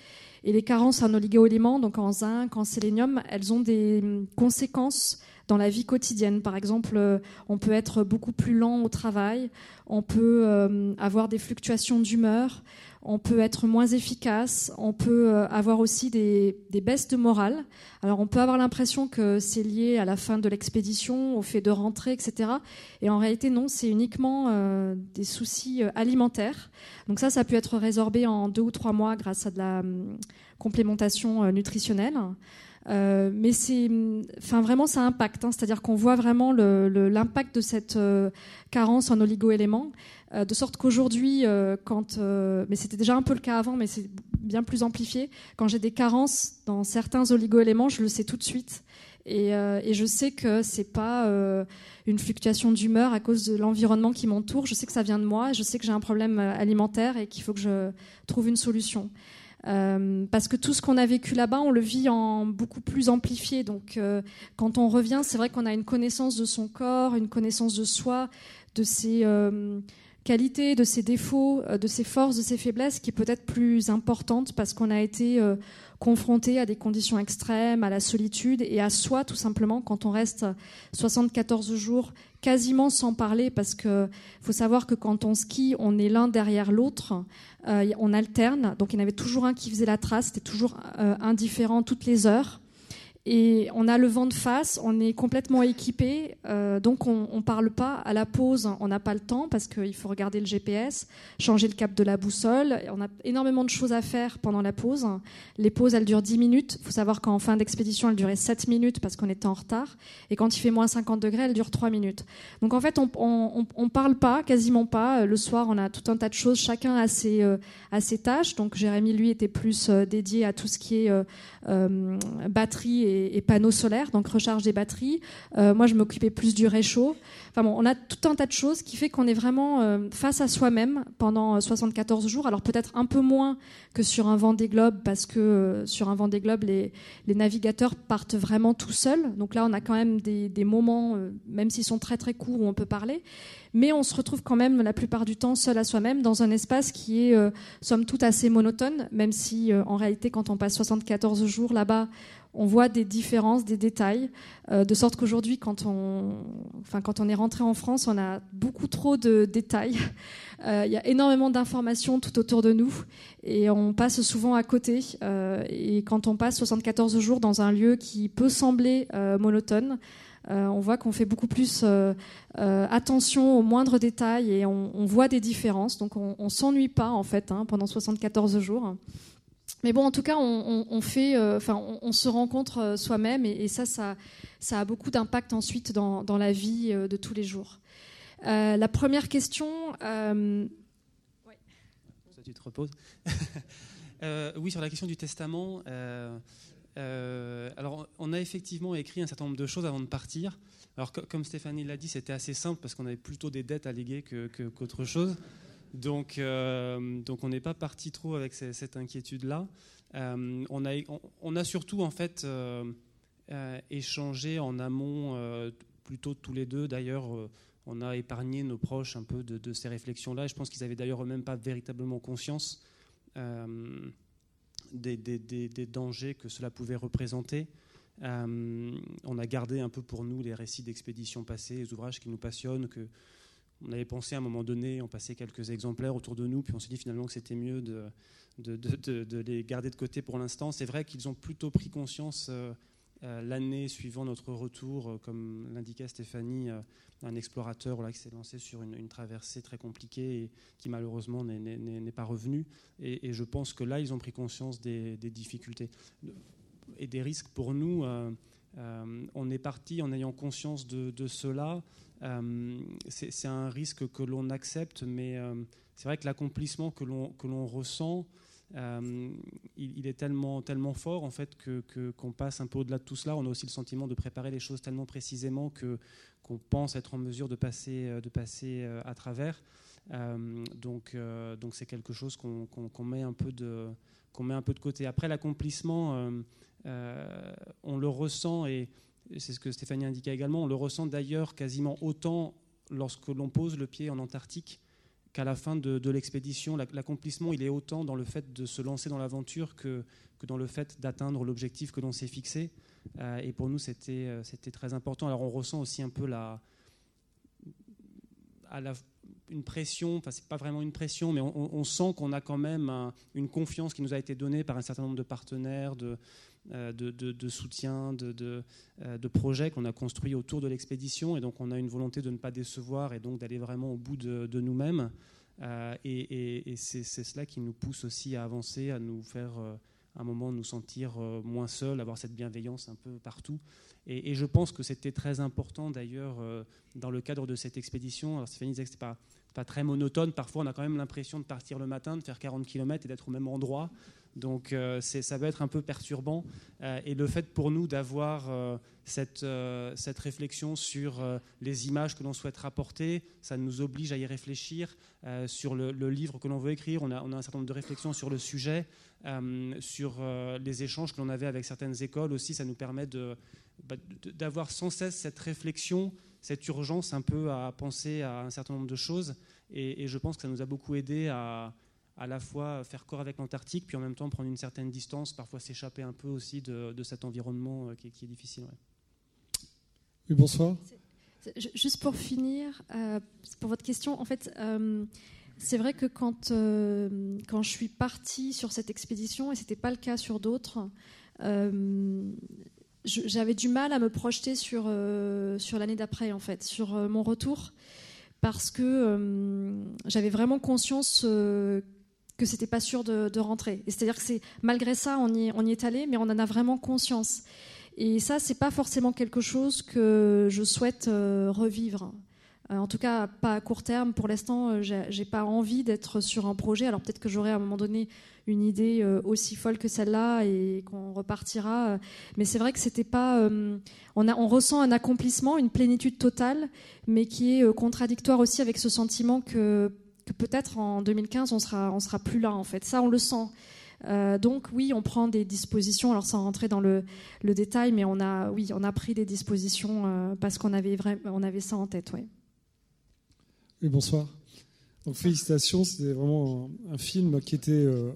Et les carences en oligo-éléments, donc en zinc, en sélénium, elles ont des hum, conséquences dans la vie quotidienne. Par exemple, euh, on peut être beaucoup plus lent au travail, on peut euh, avoir des fluctuations d'humeur, on peut être moins efficace, on peut euh, avoir aussi des, baisses de morale. Alors on peut avoir l'impression que c'est lié à la fin de l'expédition, au fait de rentrer, etc. Et en réalité non, c'est uniquement des soucis alimentaires. Donc ça, ça peut être résorbé en deux ou trois mois grâce à de la hum, complémentation nutritionnelle. Euh, mais c'est, enfin vraiment, ça impacte. Hein. C'est-à-dire qu'on voit vraiment l'impact de cette euh, carence en oligo-éléments, euh, de sorte qu'aujourd'hui, quand, mais c'était déjà un peu le cas avant, mais c'est bien plus amplifié. Quand j'ai des carences dans certains oligo-éléments, je le sais tout de suite. Et, et je sais que c'est pas une fluctuation d'humeur à cause de l'environnement qui m'entoure. Je sais que ça vient de moi. Je sais que j'ai un problème alimentaire et qu'il faut que je trouve une solution. Euh, parce que tout ce qu'on a vécu là-bas, on le vit en beaucoup plus amplifié. Donc, euh, quand on revient, c'est vrai qu'on a une connaissance de son corps, une connaissance de soi, de ses euh, qualités, de ses défauts, de ses forces, de ses faiblesses, qui est peut-être plus importante parce qu'on a été confronté à des conditions extrêmes, à la solitude et à soi, tout simplement, quand on reste 74 jours quasiment sans parler, parce que faut savoir que quand on skie, on est l'un derrière l'autre. Euh, on alterne, donc il y en avait toujours un qui faisait la trace, c'était toujours euh, indifférent toutes les heures. Et on a le vent de face, on est complètement équipé, euh, donc on ne parle pas. À la pause, on n'a pas le temps parce qu'il faut regarder le GPS, changer le cap de la boussole. On a énormément de choses à faire pendant la pause. Les pauses, elles durent 10 minutes. Il faut savoir qu'en fin d'expédition, elles duraient 7 minutes parce qu'on était en retard. Et quand il fait moins 50 degrés, elles durent 3 minutes. Donc en fait, on ne parle pas, quasiment pas. Le soir, on a tout un tas de choses. Chacun a ses, euh, ses tâches. Donc Jérémy, lui, était plus euh, dédié à tout ce qui est batterie et panneaux solaires, donc recharge des batteries. Euh, moi, je m'occupais plus du réchaud. Enfin bon, on a tout un tas de choses qui fait qu'on est vraiment euh, face à soi-même pendant 74 euh, jours. Alors peut-être un peu moins que sur un Vendée Globe, parce que sur un Vendée Globe, les, les navigateurs partent vraiment tout seuls. Donc là, on a quand même des, des moments, même s'ils sont très très courts, où on peut parler mais on se retrouve quand même la plupart du temps seul à soi-même dans un espace qui est somme toute assez monotone, même si en réalité quand on passe 74 jours là-bas, on voit des différences, des détails, euh, de sorte qu'aujourd'hui, quand on, enfin, quand on est rentré en France, on a beaucoup trop de détails. [laughs] Euh, il y a énormément d'informations tout autour de nous et on passe souvent à côté. Euh, et quand on passe 74 jours dans un lieu qui peut sembler monotone, on voit qu'on fait beaucoup plus attention aux moindres détails et on, voit des différences. Donc on, ne s'ennuie pas en fait hein, pendant 74 jours. Mais bon, en tout cas, on, fait, euh, on, se rencontre euh, soi-même et, ça, ça, ça, a beaucoup d'impact ensuite dans, la vie euh, de tous les jours. la première question. Ça, tu te [laughs] oui, sur la question du testament. alors, on a effectivement écrit un certain nombre de choses avant de partir. Alors, comme Stéphanie l'a dit, c'était assez simple parce qu'on avait plutôt des dettes à léguer qu'autre chose. Donc, euh, donc on n'est pas parti trop avec cette inquiétude-là. Euh, on, a, on, a surtout en fait euh, échangé en amont, plutôt tous les deux d'ailleurs. on a épargné nos proches un peu de, ces réflexions-là. Je pense qu'ils avaient d'ailleurs eux-mêmes pas véritablement conscience des, dangers que cela pouvait représenter. on a gardé un peu pour nous les récits d'expéditions passées, les ouvrages qui nous passionnent, que on avait pensé à un moment donné, on passait quelques exemplaires autour de nous, puis on s'est dit finalement que c'était mieux de, les garder de côté pour l'instant. C'est vrai qu'ils ont plutôt pris conscience euh, euh, l'année suivant notre retour, euh, comme l'indiquait Stéphanie, un explorateur qui s'est lancé sur une, traversée très compliquée et qui malheureusement n'est pas revenu. Et, je pense que là, ils ont pris conscience des difficultés et des risques pour nous. on est parti en ayant conscience de, cela. Euh, c'est un risque que l'on accepte, mais euh, c'est vrai que l'accomplissement que l'on ressent, euh, il, est tellement, tellement fort en fait que qu'on passe un peu au-delà de tout cela. On a aussi le sentiment de préparer les choses tellement précisément que qu'on pense être en mesure de passer, de passer à travers. donc donc c'est quelque chose qu'on met un peu de qu'on met un peu de côté. Après l'accomplissement, on le ressent et c'est ce que Stéphanie indiquait également, on le ressent d'ailleurs quasiment autant lorsque l'on pose le pied en Antarctique qu'à la fin de, l'expédition. L'accomplissement, il est autant dans le fait de se lancer dans l'aventure que, dans le fait d'atteindre l'objectif que l'on s'est fixé. Euh, et pour nous, euh, c'était très important. Alors on ressent aussi un peu la, une pression, enfin c'est pas vraiment une pression, mais on, sent qu'on a quand même une confiance qui nous a été donnée par un certain nombre de partenaires, de, euh, de, soutien, euh, de, projets qu'on a construits autour de l'expédition. Et donc, on a une volonté de ne pas décevoir et donc d'aller vraiment au bout de, nous-mêmes. Euh, et, c'est cela qui nous pousse aussi à avancer, à nous faire un moment nous sentir moins seuls, avoir cette bienveillance un peu partout. Et, je pense que c'était très important d'ailleurs dans le cadre de cette expédition. Alors Stéphanie disait que ce pas, pas très monotone. Parfois, on a quand même l'impression de partir le matin, de faire 40 km et d'être au même endroit. Donc euh, ça peut être un peu perturbant. Euh, et le fait pour nous d'avoir euh, cette, réflexion sur les images que l'on souhaite rapporter, ça nous oblige à y réfléchir. sur le, livre que l'on veut écrire, on a, on a, un certain nombre de réflexions sur le sujet, sur les échanges que l'on avait avec certaines écoles aussi. Ça nous permet bah, d'avoir sans cesse cette réflexion, cette urgence un peu à penser à un certain nombre de choses. Et, et je pense que ça nous a beaucoup aidé à à la fois faire corps avec l'Antarctique, puis en même temps prendre une certaine distance, parfois s'échapper un peu aussi de, cet environnement euh, qui, est difficile. Oui, bonsoir. Juste pour finir, euh, pour votre question, en fait, euh, c'est vrai que quand, quand je suis partie sur cette expédition, et ce n'était pas le cas sur d'autres, j'avais du mal à me projeter sur, sur l'année d'après, en fait, sur mon retour, parce que j'avais vraiment conscience que c'était pas sûr de, rentrer. C'est-à-dire que c'est malgré ça, on y, est allé, mais on en a vraiment conscience. Et ça, c'est pas forcément quelque chose que je souhaite revivre. Euh, en tout cas, pas à court terme. Pour l'instant, euh, j'ai pas envie d'être sur un projet. Alors peut-être que j'aurai à un moment donné une idée euh, aussi folle que celle-là et qu'on repartira. Mais c'est vrai que c'était pas. On ressent un accomplissement, une plénitude totale, mais qui est contradictoire aussi avec ce sentiment que, que peut-être en 2015 on sera, on sera plus là. En fait, ça, on le sent. donc oui, on prend des dispositions. Alors sans rentrer dans le, le, détail, mais on a, oui, on a pris des dispositions parce qu'on avait, avait ça en tête. Ouais. Oui, bonsoir. Donc félicitations, c'était vraiment un, film qui était euh,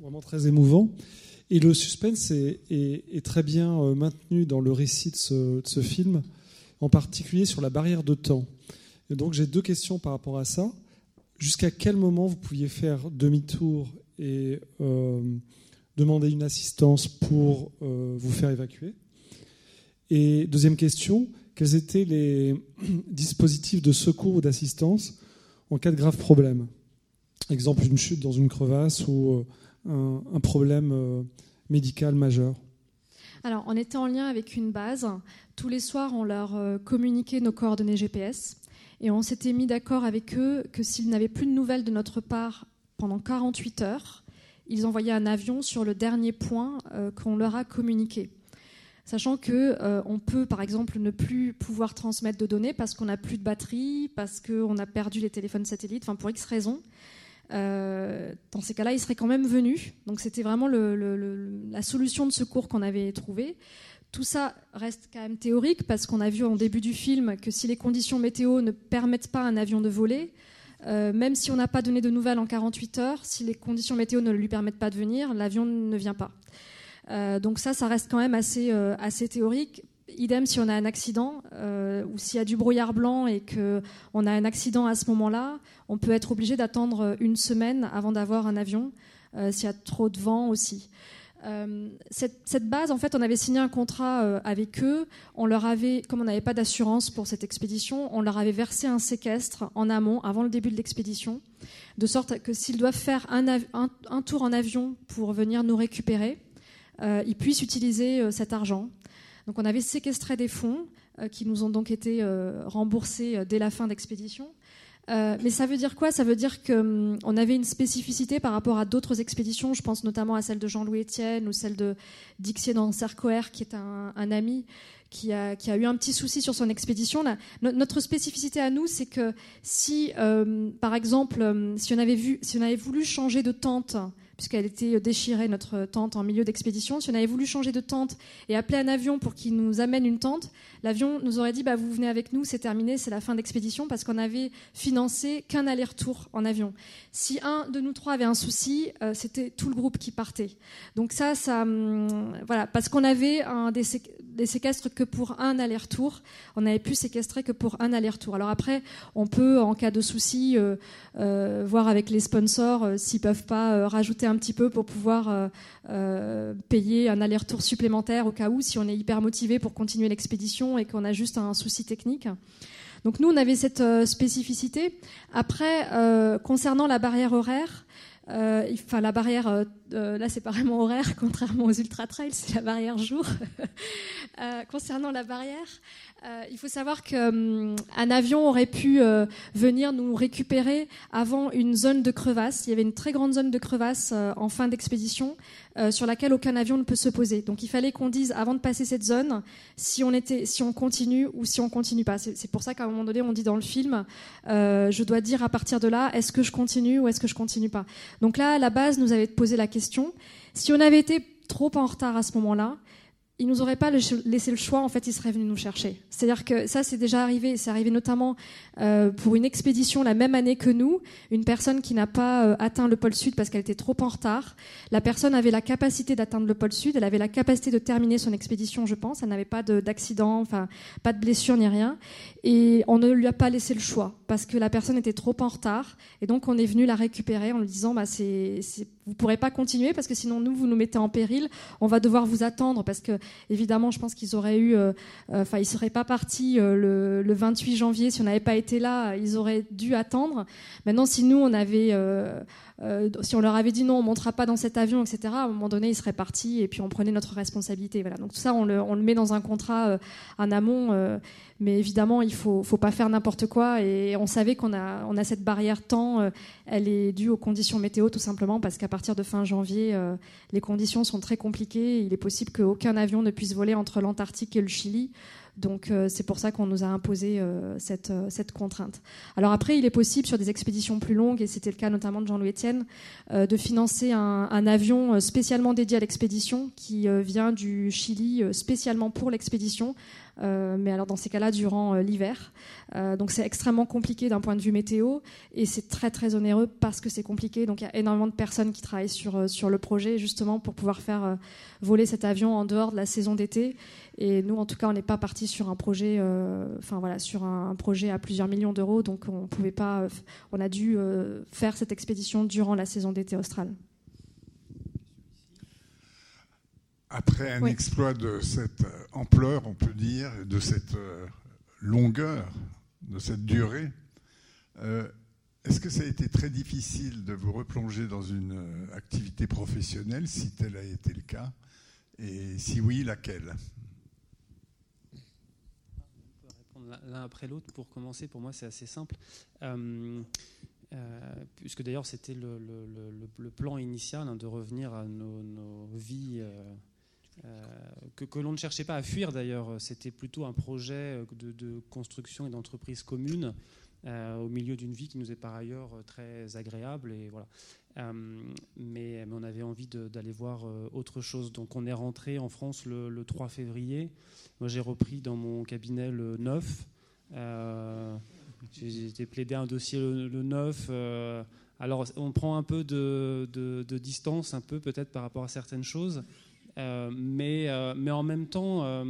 vraiment très émouvant. Et le suspense est, très bien euh, maintenu dans le récit de ce, film, en particulier sur la barrière de temps. Donc j'ai deux questions par rapport à ça. Jusqu'à quel moment vous pouviez faire demi-tour et euh, demander une assistance pour vous faire évacuer? Et deuxième question, quels étaient les [clears throat] dispositifs de secours ou d'assistance en cas de grave problème? Exemple, une chute dans une crevasse ou euh, un, problème euh, médical majeur. Alors, on était en lien avec une base. Tous les soirs, on leur euh, communiquait nos coordonnées GPS et on s'était mis d'accord avec eux que s'ils n'avaient plus de nouvelles de notre part pendant 48 heures, ils envoyaient un avion sur le dernier point qu'on leur a communiqué sachant que euh, on peut par exemple ne plus pouvoir transmettre de données parce qu'on n'a plus de batterie, parce qu'on a perdu les téléphones satellites, enfin pour X raisons. Euh, dans ces cas-là, ils seraient quand même venus. Donc c'était vraiment la solution de secours qu'on avait trouvée. Tout ça reste quand même théorique parce qu'on a vu en début du film que si les conditions météo ne permettent pas à un avion de voler, euh, même si on n'a pas donné de nouvelles en 48 heures, si les conditions météo ne lui permettent pas de venir, l'avion ne vient pas. Euh, donc ça, ça reste quand même assez, euh, assez théorique. Idem si on a un accident ou s'il y a du brouillard blanc et qu'on a un accident à ce moment-là, on peut être obligé d'attendre une semaine avant d'avoir un avion s'il y a trop de vent aussi. Cette, base, en fait, on avait signé un contrat avec eux. On leur avait, comme on n'avait pas d'assurance pour cette expédition, on leur avait versé un séquestre en amont, avant le début de l'expédition, de sorte que s'ils doivent faire un, tour en avion pour venir nous récupérer, euh, ils puissent utiliser euh, cet argent. Donc on avait séquestré des fonds euh, qui nous ont donc été remboursés dès la fin d'expédition. Mais ça veut dire quoi? Ça veut dire qu'on hum, avait une spécificité par rapport à d'autres expéditions. Je pense notamment à celle de Jean-Louis Etienne ou celle de Dixier dans Cercoer, qui est un, ami qui a, eu un petit souci sur son expédition. notre spécificité à nous, c'est que si, par exemple, si on, avait vu, si on avait voulu changer de tente puisqu'elle était déchirée, notre tente, en milieu d'expédition. Si on avait voulu changer de tente et appeler un avion pour qu'il nous amène une tente, l'avion nous aurait dit bah, Vous venez avec nous, c'est terminé, c'est la fin d'expédition, parce qu'on avait financé qu'un aller-retour en avion. Si un de nous trois avait un souci, euh, c'était tout le groupe qui partait. Donc, ça, ça hum, voilà, parce qu'on avait des, séquestres que pour un aller-retour, on n'avait plus séquestré que pour un aller-retour. Alors après, on peut, en cas de souci, euh, euh, voir avec les sponsors s'ils peuvent pas rajouter un petit peu pour pouvoir euh, euh, payer un aller-retour supplémentaire au cas où, si on est hyper motivé pour continuer l'expédition et qu'on a juste un souci technique. Donc nous, on avait cette euh, spécificité. Après, concernant la barrière horaire, enfin la barrière, là c'est pas vraiment horaire, [laughs] contrairement aux ultra trails, c'est la barrière jour. [laughs] concernant la barrière, euh, il faut savoir qu'un hum, avion aurait pu euh, venir nous récupérer avant une zone de crevasse. Il y avait une très grande zone de crevasse euh, en fin d'expédition sur laquelle aucun avion ne peut se poser. Donc il fallait qu'on dise avant de passer cette zone si on était, si on continue ou si on continue pas. C'est pour ça qu'à un moment donné on dit dans le film, je dois dire à partir de là, est-ce que je continue ou est-ce que je continue pas? Donc là, à la base, nous avait posé la question. Si on avait été trop en retard à ce moment-là, ils nous auraient pas laissé le choix, en fait, ils seraient venus nous chercher. C'est-à-dire que ça, c'est déjà arrivé. C'est arrivé notamment euh, pour une expédition la même année que nous. Une personne qui n'a pas euh, atteint le pôle sud parce qu'elle était trop en retard. La personne avait la capacité d'atteindre le pôle sud. Elle avait la capacité de terminer son expédition, je pense. Elle n'avait pas d'accident, enfin, pas de blessure ni rien. Et on ne lui a pas laissé le choix parce que la personne était trop en retard. Et donc, on est venu la récupérer en lui disant, bah, c'est vous pourrez pas continuer parce que sinon nous vous nous mettez en péril. On va devoir vous attendre parce que évidemment, je pense qu'ils auraient eu, euh, euh, enfin, ils seraient pas partis le, le, 28 janvier si on n'avait pas été là. Ils auraient dû attendre. Maintenant, si nous on avait euh, si on leur avait dit non, on ne montera pas dans cet avion, etc., à un moment donné, ils seraient partis et puis on prenait notre responsabilité. Voilà. Donc tout ça, on le, met dans un contrat euh, en amont. Euh, mais évidemment, il ne faut, pas faire n'importe quoi. Et on savait qu'on a, a cette barrière temps. elle est due aux conditions météo, tout simplement, parce qu'à partir de fin janvier, les conditions sont très compliquées. Il est possible qu'aucun avion ne puisse voler entre l'Antarctique et le Chili. Donc euh, c'est pour ça qu'on nous a imposé euh, cette, euh, cette, contrainte. Alors après, il est possible sur des expéditions plus longues, et c'était le cas notamment de Jean-Louis Etienne, de financer un, avion spécialement dédié à l'expédition qui vient du Chili spécialement pour l'expédition. Mais alors dans ces cas-là durant l'hiver. donc c'est extrêmement compliqué d'un point de vue météo et c'est très très onéreux parce que c'est compliqué. Donc il y a énormément de personnes qui travaillent sur, sur le projet justement pour pouvoir faire voler cet avion en dehors de la saison d'été et nous, en tout cas, on n'est pas parti sur un projet, euh, voilà, sur un, projet à plusieurs millions d'euros. Donc, on pouvait pas. On a dû euh, faire cette expédition durant la saison d'été australe. Après un exploit de cette ampleur, on peut dire, de cette euh, longueur, de cette durée, est-ce que ça a été très difficile de vous replonger dans une activité professionnelle, si tel a été le cas? Et si oui, laquelle? L'un après l'autre pour commencer. Pour moi, c'est assez simple. Euh, euh, puisque d'ailleurs, c'était le, plan initial hein, de revenir à nos, vies. Euh, que, l'on ne cherchait pas à fuir d'ailleurs, c'était plutôt un projet de, de construction et d'entreprise commune au milieu d'une vie qui nous est par ailleurs très agréable. Et voilà. mais, on avait envie d'aller voir autre chose. Donc on est rentré en France le, 3 février. Moi j'ai repris dans mon cabinet le 9. Euh, j'ai plaidé un dossier le, 9. Euh, alors, on prend un peu de, distance, un peu peut-être par rapport à certaines choses, euh, mais, mais en même temps,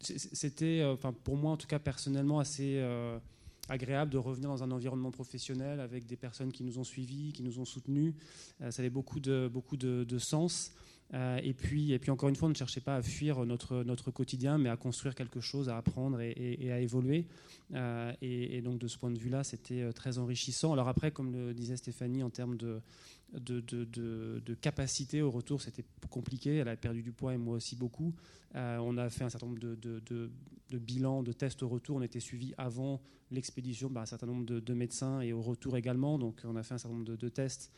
c'était, enfin, pour moi en tout cas personnellement, assez agréable de revenir dans un environnement professionnel avec des personnes qui nous ont suivis, qui nous ont soutenus. ça avait beaucoup de, beaucoup de, sens. Euh, et, puis, et puis encore une fois, on ne cherchait pas à fuir notre, notre quotidien, mais à construire quelque chose, à apprendre et, à évoluer. Euh, et, donc de ce point de vue-là, c'était euh, très enrichissant. Alors après, comme le disait Stéphanie, en termes de, de, capacité au retour, c'était compliqué. Elle a perdu du poids et moi aussi beaucoup. on a fait un certain nombre de, bilans, de tests au retour. On était suivi avant l'expédition par un certain nombre de, médecins et au retour également. Donc on a fait un certain nombre de, tests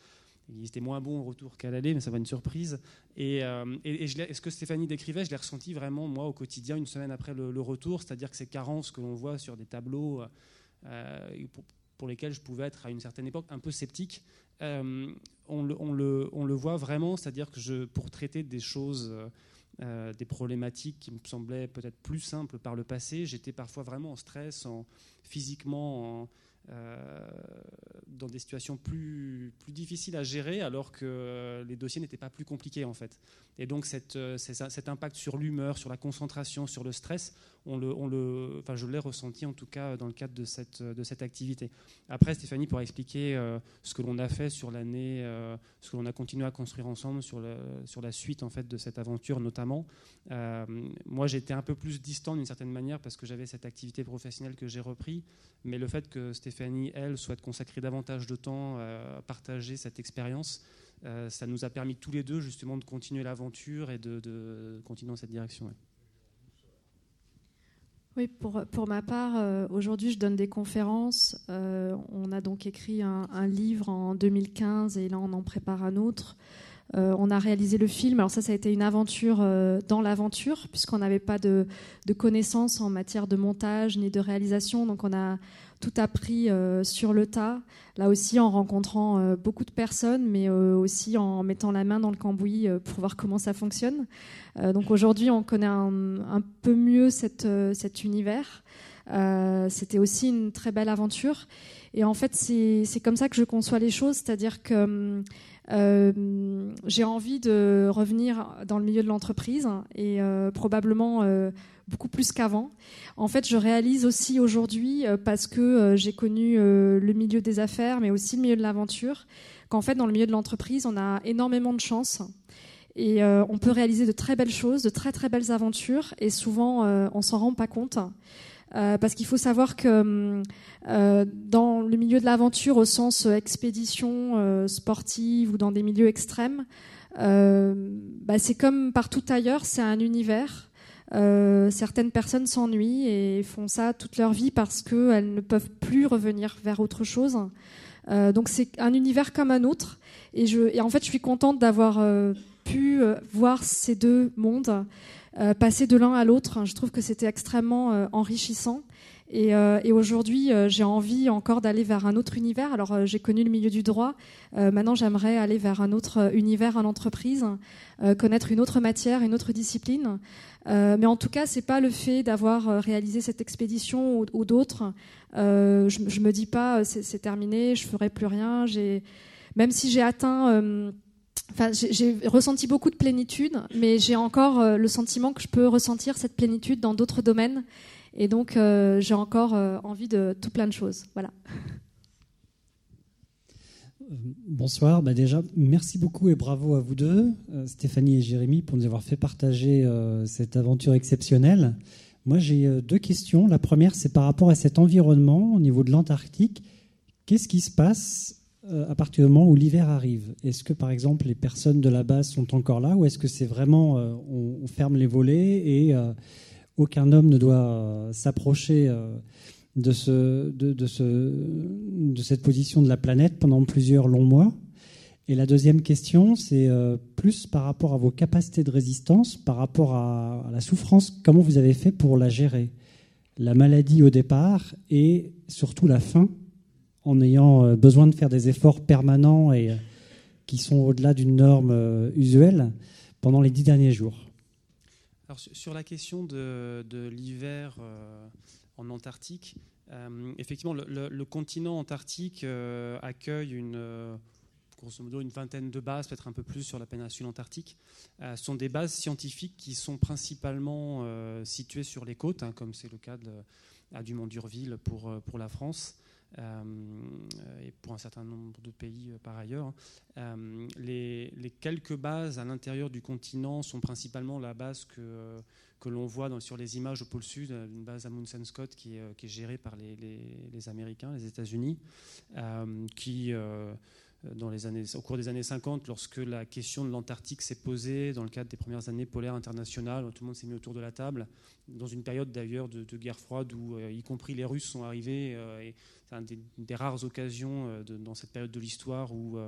il était moins bon au retour qu'à l'aller, mais ça va une surprise. Et, euh, ce que Stéphanie décrivait, je l'ai ressenti vraiment, moi, au quotidien, une semaine après le, retour, c'est-à-dire que ces carences que l'on voit sur des tableaux euh, pour, lesquels je pouvais être à une certaine époque un peu sceptique, euh, on, le, voit vraiment, c'est-à-dire que pour traiter des choses, des problématiques qui me semblaient peut-être plus simples par le passé, j'étais parfois vraiment en stress, en, physiquement, en euh, dans des situations plus, difficiles à gérer alors que les dossiers n'étaient pas plus compliqués en fait. Et donc euh, cet impact sur l'humeur, sur la concentration, sur le stress, on le, enfin, je l'ai ressenti en tout cas dans le cadre de cette, de cette activité. Après, Stéphanie pourra expliquer euh, ce que l'on a fait sur l'année, euh, ce que l'on a continué à construire ensemble sur, le, sur la suite en fait de cette aventure notamment. moi, j'étais un peu plus distant d'une certaine manière parce que j'avais cette activité professionnelle que j'ai repris, mais le fait que Stéphanie, elle, souhaite consacrer davantage de temps à partager cette expérience, euh, ça nous a permis tous les deux justement de continuer l'aventure et de, continuer dans cette direction. Oui, pour, pour, ma part, euh, aujourd'hui, je donne des conférences. Euh, on a donc écrit un, livre en 2015 et là, on en prépare un autre. on a réalisé le film. Alors ça, ça a été une aventure dans l'aventure, puisqu'on n'avait pas de, de, connaissances en matière de montage ni de réalisation. Donc on a, tout appris euh, sur le tas, là aussi en rencontrant euh, beaucoup de personnes, mais euh, aussi en mettant la main dans le cambouis pour voir comment ça fonctionne. donc aujourd'hui, on connaît un, peu mieux cet univers. C'était aussi une très belle aventure. Et en fait, c'est comme ça que je conçois les choses, c'est-à-dire que j'ai envie de revenir dans le milieu de l'entreprise et probablement beaucoup plus qu'avant. En fait, je réalise aussi aujourd'hui, parce que j'ai connu le milieu des affaires, mais aussi le milieu de l'aventure, qu'en fait, dans le milieu de l'entreprise, on a énormément de chance. Et euh, on peut réaliser de très belles choses, de très très belles aventures, et souvent euh, on s'en rend pas compte. Euh, parce qu'il faut savoir que dans le milieu de l'aventure, au sens expédition sportive ou dans des milieux extrêmes, bah, c'est comme partout ailleurs, c'est un univers. certaines personnes s'ennuient et font ça toute leur vie parce qu'elles ne peuvent plus revenir vers autre chose. Euh, donc c'est un univers comme un autre. Et, en fait, je suis contente d'avoir euh, pu euh, voir ces deux mondes passer de l'un à l'autre. Je trouve que c'était extrêmement enrichissant. Et, et aujourd'hui, j'ai envie encore d'aller vers un autre univers. Alors, j'ai connu le milieu du droit. maintenant, j'aimerais aller vers un autre univers en entreprise, connaître une autre matière, une autre discipline. mais en tout cas, c'est pas le fait d'avoir réalisé cette expédition ou, d'autres euh, je, je me dis pas c'est terminé, je ferai plus rien. Même si j'ai atteint, euh, enfin j'ai ressenti beaucoup de plénitude, mais j'ai encore euh, le sentiment que je peux ressentir cette plénitude dans d'autres domaines, et donc j'ai encore envie de tout plein de choses. Voilà. Bonsoir. Bah déjà, merci beaucoup et bravo à vous deux, Stéphanie et Jérémy, pour nous avoir fait partager cette aventure exceptionnelle. Moi, j'ai euh, deux questions. La première, c'est par rapport à cet environnement au niveau de l'Antarctique. Qu'est-ce qui se passe euh, à partir du moment où l'hiver arrive. Est-ce que, par exemple, les personnes de la base sont encore là ou est-ce que c'est vraiment euh, on, ferme les volets et aucun homme ne doit s'approcher de, ce, de, de, ce, de cette position de la planète pendant plusieurs longs mois? Et la deuxième question, c'est euh, plus par rapport à vos capacités de résistance, par rapport à, la souffrance, comment vous avez fait pour la gérer? La maladie au départ et surtout la faim, en ayant euh, besoin de faire des efforts permanents et euh, qui sont au-delà d'une norme usuelle pendant les dix derniers jours. Alors, sur la question de, l'hiver en Antarctique, effectivement, le, continent antarctique accueille une grosso modo une vingtaine de bases, peut-être un peu plus sur la péninsule antarctique, euh, sont des bases scientifiques qui sont principalement euh, situées sur les côtes, hein, comme c'est le cas de, à Dumont-Durville pour, euh, pour la France. Et pour un certain nombre de pays par ailleurs. Les, les, quelques bases à l'intérieur du continent sont principalement la base que, que l'on voit sur les images au pôle sud, une base à Munson Scott qui est, gérée par les, les, Américains, les États-Unis, qui euh, dans les années, au cours des années 50, lorsque la question de l'Antarctique s'est posée dans le cadre des premières années polaires internationales, tout le monde s'est mis autour de la table, dans une période d'ailleurs de, guerre froide où euh, y compris les Russes sont arrivés, euh, c'est une des, rares occasions dans cette période de l'histoire où,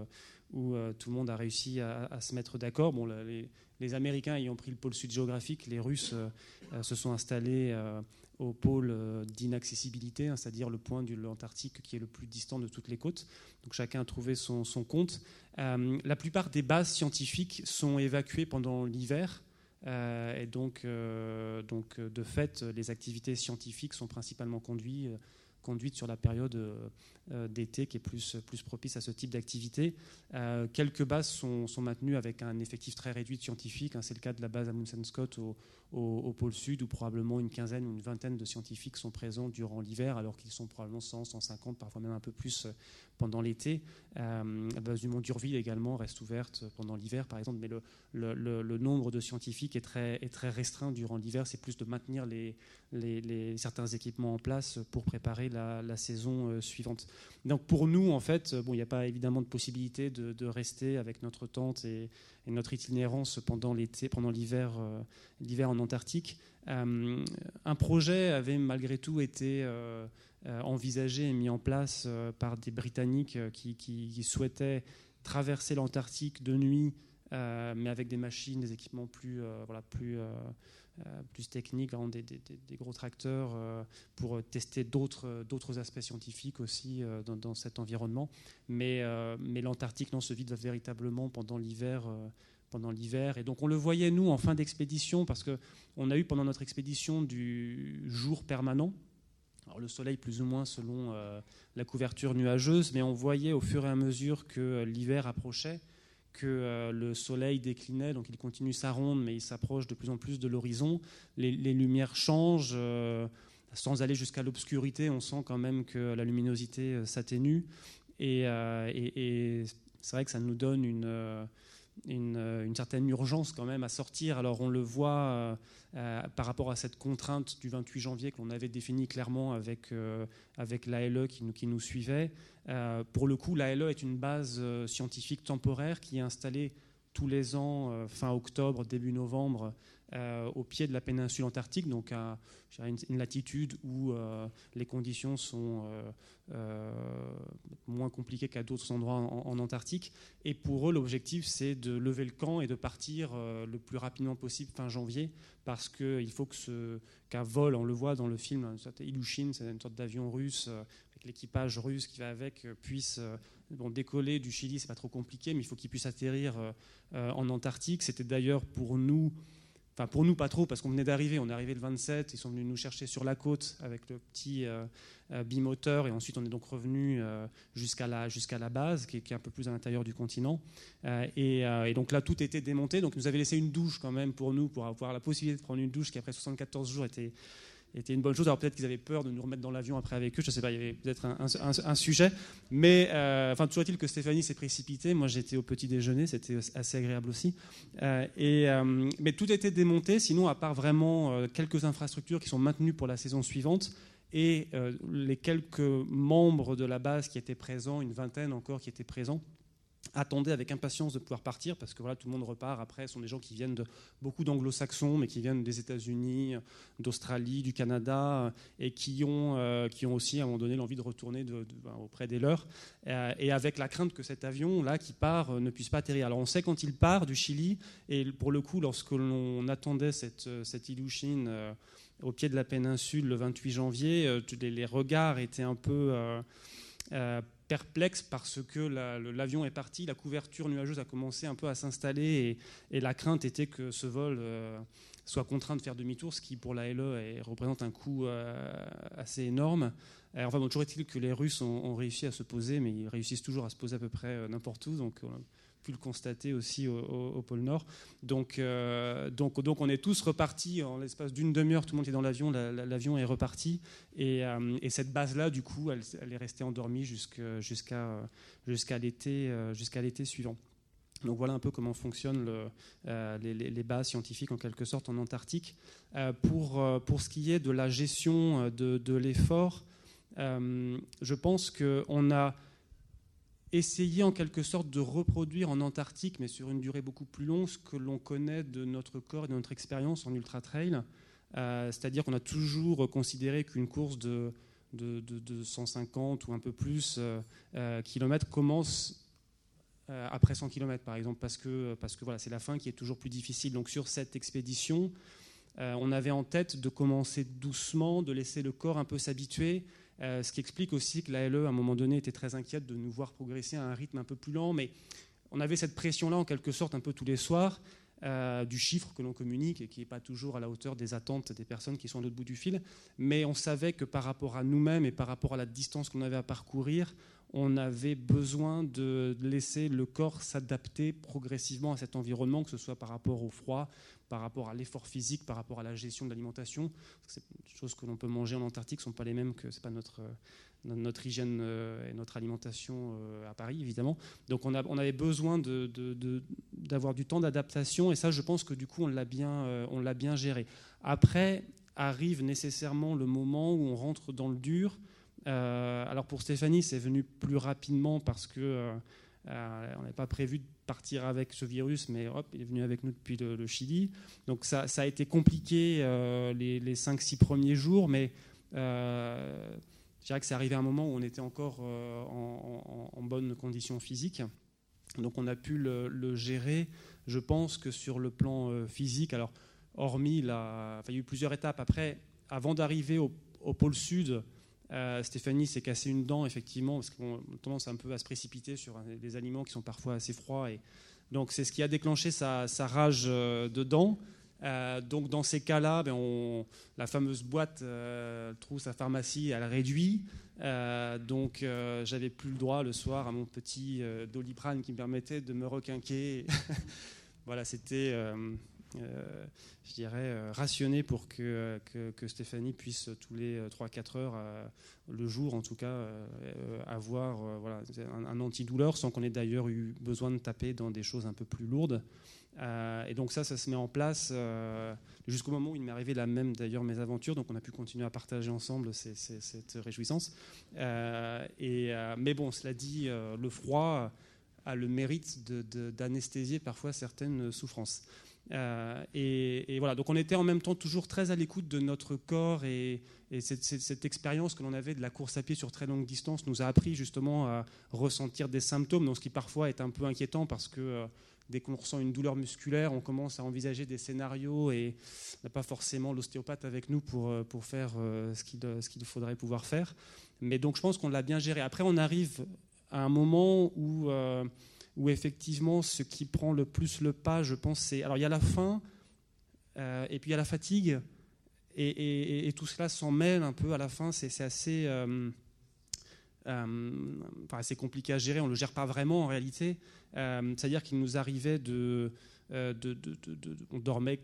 où tout le monde a réussi à, se mettre d'accord. Bon, les, les, Américains ayant pris le pôle sud géographique, les Russes se sont installés au pôle euh, d'inaccessibilité, hein, c'est-à-dire le point de l'Antarctique qui est le plus distant de toutes les côtes. Donc chacun a trouvé son, compte. Euh, la plupart des bases scientifiques sont évacuées pendant l'hiver. Euh, et donc, de fait, les activités scientifiques sont principalement conduites sur la période d'été qui est plus, plus propice à ce type d'activité. quelques bases sont, sont, maintenues avec un effectif très réduit de scientifiques. Hein. C'est le cas de la base Amundsen Scott au, pôle sud, où probablement une quinzaine ou une vingtaine de scientifiques sont présents durant l'hiver, alors qu'ils sont probablement 100, 150, parfois même un peu plus euh, pendant l'été. Euh, la base du Mont d'Urville également reste ouverte pendant l'hiver, par exemple, mais le, le, nombre de scientifiques est très, est très restreint durant l'hiver. C'est plus de maintenir les, les, certains équipements en place pour préparer la, saison euh, suivante. Donc pour nous, en fait, bon, il n'y a pas évidemment de possibilité de, rester avec notre tente et, notre itinérance pendant l'été, pendant l'hiver, euh, l'hiver en Antarctique. Euh, un projet avait malgré tout été euh, envisagé et mis en place par des Britanniques qui, souhaitaient traverser l'Antarctique de nuit, mais avec des machines, des équipements plus, voilà, plus plus techniques, des, des, des, gros tracteurs pour tester d'autres aspects scientifiques aussi dans, cet environnement. Mais, mais l'Antarctique non, se vide véritablement pendant l'hiver pendant l'hiver. Et donc on le voyait, nous, en fin d'expédition, parce qu'on a eu pendant notre expédition du jour permanent. Alors, le soleil plus ou moins selon la couverture nuageuse, mais on voyait au fur et à mesure que l'hiver approchait que le soleil déclinait, donc il continue sa ronde, mais il s'approche de plus en plus de l'horizon. Les, lumières changent, sans aller jusqu'à l'obscurité, on sent quand même que la luminosité s'atténue. et, c'est vrai que ça nous donne une, euh, euh, une, certaine urgence quand même à sortir. Alors on le voit euh, par rapport à cette contrainte du 28 janvier que l'on avait définie clairement avec, avec l'ALE qui nous, qui nous suivait. pour le coup, l'ALE est une base scientifique temporaire qui est installée tous les ans, fin octobre, début novembre, euh, au pied de la péninsule antarctique, donc à une, latitude où euh, les conditions sont euh, moins compliquées qu'à d'autres endroits en, Antarctique. Et pour eux, l'objectif, c'est de lever le camp et de partir le plus rapidement possible fin janvier, parce qu'il faut que qu'un vol, on le voit dans le film, Ilushin, c'est une sorte d'avion russe avec l'équipage russe qui va avec, puisse bon, décoller du Chili, c'est pas trop compliqué, mais il faut qu'il puisse atterrir en Antarctique. C'était d'ailleurs pour nous Enfin, pour nous, pas trop, parce qu'on venait d'arriver. On est arrivé le 27, ils sont venus nous chercher sur la côte avec le petit euh, euh, bimoteur, et ensuite on est donc revenu euh, jusqu'à la, jusqu'à la base, qui est, un peu plus à l'intérieur du continent. Et, et, donc là, tout était démonté. Donc, ils nous avaient laissé une douche quand même pour nous, pour avoir la possibilité de prendre une douche qui, après 74 jours, était était une bonne chose. Alors peut-être qu'ils avaient peur de nous remettre dans l'avion après avec eux, je ne sais pas, il y avait peut-être un, sujet. Mais euh, enfin, toujours est-il que Stéphanie s'est précipitée. Moi, j'étais au petit déjeuner, c'était assez agréable aussi. Euh, euh, mais tout était démonté, sinon, à part vraiment quelques infrastructures qui sont maintenues pour la saison suivante et les quelques membres de la base qui étaient présents, une vingtaine encore qui étaient présents attendaient avec impatience de pouvoir partir parce que voilà, tout le monde repart. Après, ce sont des gens qui viennent de beaucoup d'anglo-saxons, mais qui viennent des États-Unis, d'Australie, du Canada, et qui ont, euh, qui ont aussi à un moment donné l'envie de retourner ben, auprès des leurs, euh, et avec la crainte que cet avion là qui part euh, ne puisse pas atterrir. Alors on sait quand il part du Chili, et pour le coup, lorsque l'on attendait cette, cette Ilushin au pied de la péninsule le 28 janvier, les regards étaient un peu perplexe parce que l'avion est parti, la couverture nuageuse a commencé un peu à s'installer et, la crainte était que ce vol euh, soit contraint de faire demi-tour, ce qui pour la LE représente un coût euh, assez énorme. enfin, bon, toujours est-il que les Russes ont, réussi à se poser, mais ils réussissent toujours à se poser à peu près euh, n'importe où. Donc, pu le constater aussi au, pôle Nord. Donc, euh, donc, donc on est tous repartis en l'espace d'une demi-heure, tout le monde est dans l'avion, l'avion est reparti. Et, euh, et cette base-là, du coup, elle, est restée endormie jusqu'à l'été jusqu'à l'été suivant. Donc voilà un peu comment fonctionnent le, les, bases scientifiques en quelque sorte en Antarctique. Euh, pour, pour ce qui est de la gestion de, de l'effort, je pense qu'on a essayer en quelque sorte de reproduire en Antarctique, mais sur une durée beaucoup plus longue, ce que l'on connaît de notre corps et de notre expérience en ultra-trail. Euh, c'est-à-dire qu'on a toujours considéré qu'une course de, de, 150 ou un peu plus euh, euh, kilomètres commence après 100 km, par exemple, parce que, parce que voilà, c'est la fin qui est toujours plus difficile. Donc sur cette expédition, on avait en tête de commencer doucement, de laisser le corps un peu s'habituer, ce qui explique aussi que la LE, à un moment donné, était très inquiète de nous voir progresser à un rythme un peu plus lent. Mais on avait cette pression-là, en quelque sorte, un peu tous les soirs, euh, du chiffre que l'on communique et qui n'est pas toujours à la hauteur des attentes des personnes qui sont à l'autre bout du fil. Mais on savait que par rapport à nous-mêmes et par rapport à la distance qu'on avait à parcourir, on avait besoin de laisser le corps s'adapter progressivement à cet environnement, que ce soit par rapport au froid, par rapport à l'effort physique, par rapport à la gestion de l'alimentation. Les choses que l'on peut manger en Antarctique ne sont pas les mêmes que c'est pas notre, euh, notre hygiène euh, et notre alimentation euh, à Paris, évidemment. Donc on, a, on avait besoin d'avoir du temps d'adaptation et ça, je pense que du coup, on l'a bien, on l'a bien géré. Après arrive nécessairement le moment où on rentre dans le dur. alors pour Stéphanie, c'est venu plus rapidement parce que on n'avait pas prévu de partir avec ce virus, mais hop, il est venu avec nous depuis le, Chili. Donc ça, a été compliqué euh, les, les 5-6 premiers jours, mais euh, je dirais que c'est arrivé à un moment où on était encore euh, en, bonne condition physique. Donc on a pu le, gérer. Je pense que sur le plan physique, alors hormis il y a eu plusieurs étapes. Après, avant d'arriver au, pôle sud, euh, Stéphanie s'est cassé une dent, effectivement, parce qu'on tendance un peu à se précipiter sur des aliments qui sont parfois assez froids. Et donc, c'est ce qui a déclenché sa, rage euh, de dents. Euh, donc dans ces cas-là, ben, la fameuse boîte euh, trousse à pharmacie, elle réduit. Euh, donc j'avais plus le droit le soir à mon petit doliprane qui me permettait de me requinquer. [laughs] voilà, c'était, je dirais, rationné pour que, que, Stéphanie puisse tous les 3-4 heures, le jour en tout cas, avoir un, un antidouleur sans qu'on ait d'ailleurs eu besoin de taper dans des choses un peu plus lourdes. Euh, et donc ça, ça se met en place euh, jusqu'au moment où il m'est arrivé la même d'ailleurs mes aventures, donc on a pu continuer à partager ensemble cette réjouissance. Euh, mais bon, cela dit, le froid a le mérite d'anesthésier parfois certaines souffrances. Et, voilà, donc on était en même temps toujours très à l'écoute de notre corps et, cette, expérience que l'on avait de la course à pied sur très longue distance nous a appris justement à ressentir des symptômes, donc ce qui parfois est un peu inquiétant parce que dès qu'on ressent une douleur musculaire, on commence à envisager des scénarios et on n'a pas forcément l'ostéopathe avec nous pour, euh, faire euh, ce qu'il faudrait pouvoir faire. Mais donc je pense qu'on l'a bien géré. Après, on arrive à un moment où, euh, où effectivement, ce qui prend le plus le pas, je pense, c'est. Alors il y a la faim, et puis il y a la fatigue, et, tout cela s'en mêle un peu à la fin. C'est assez. enfin, compliqué à gérer, on ne le gère pas vraiment en réalité. Euh, c'est-à-dire qu'il nous arrivait de, euh, de, On dormait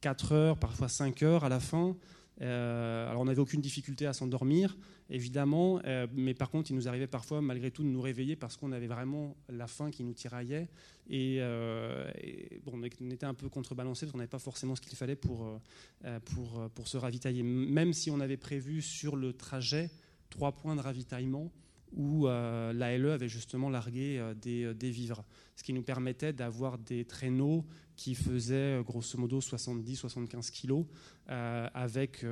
4 heures, parfois 5 heures à la fin. Euh, alors on n'avait aucune difficulté à s'endormir, évidemment, mais par contre il nous arrivait parfois malgré tout de nous réveiller parce qu'on avait vraiment la faim qui nous tiraillait et, bon, on était un peu contrebalancé parce qu'on n'avait pas forcément ce qu'il fallait pour, pour, pour se ravitailler. Même si on avait prévu sur le trajet trois points de ravitaillement, où euh, l'ALE avait justement largué euh, euh, des, vivres, ce qui nous permettait d'avoir des traîneaux qui faisaient grosso modo 70-75 kilos, avec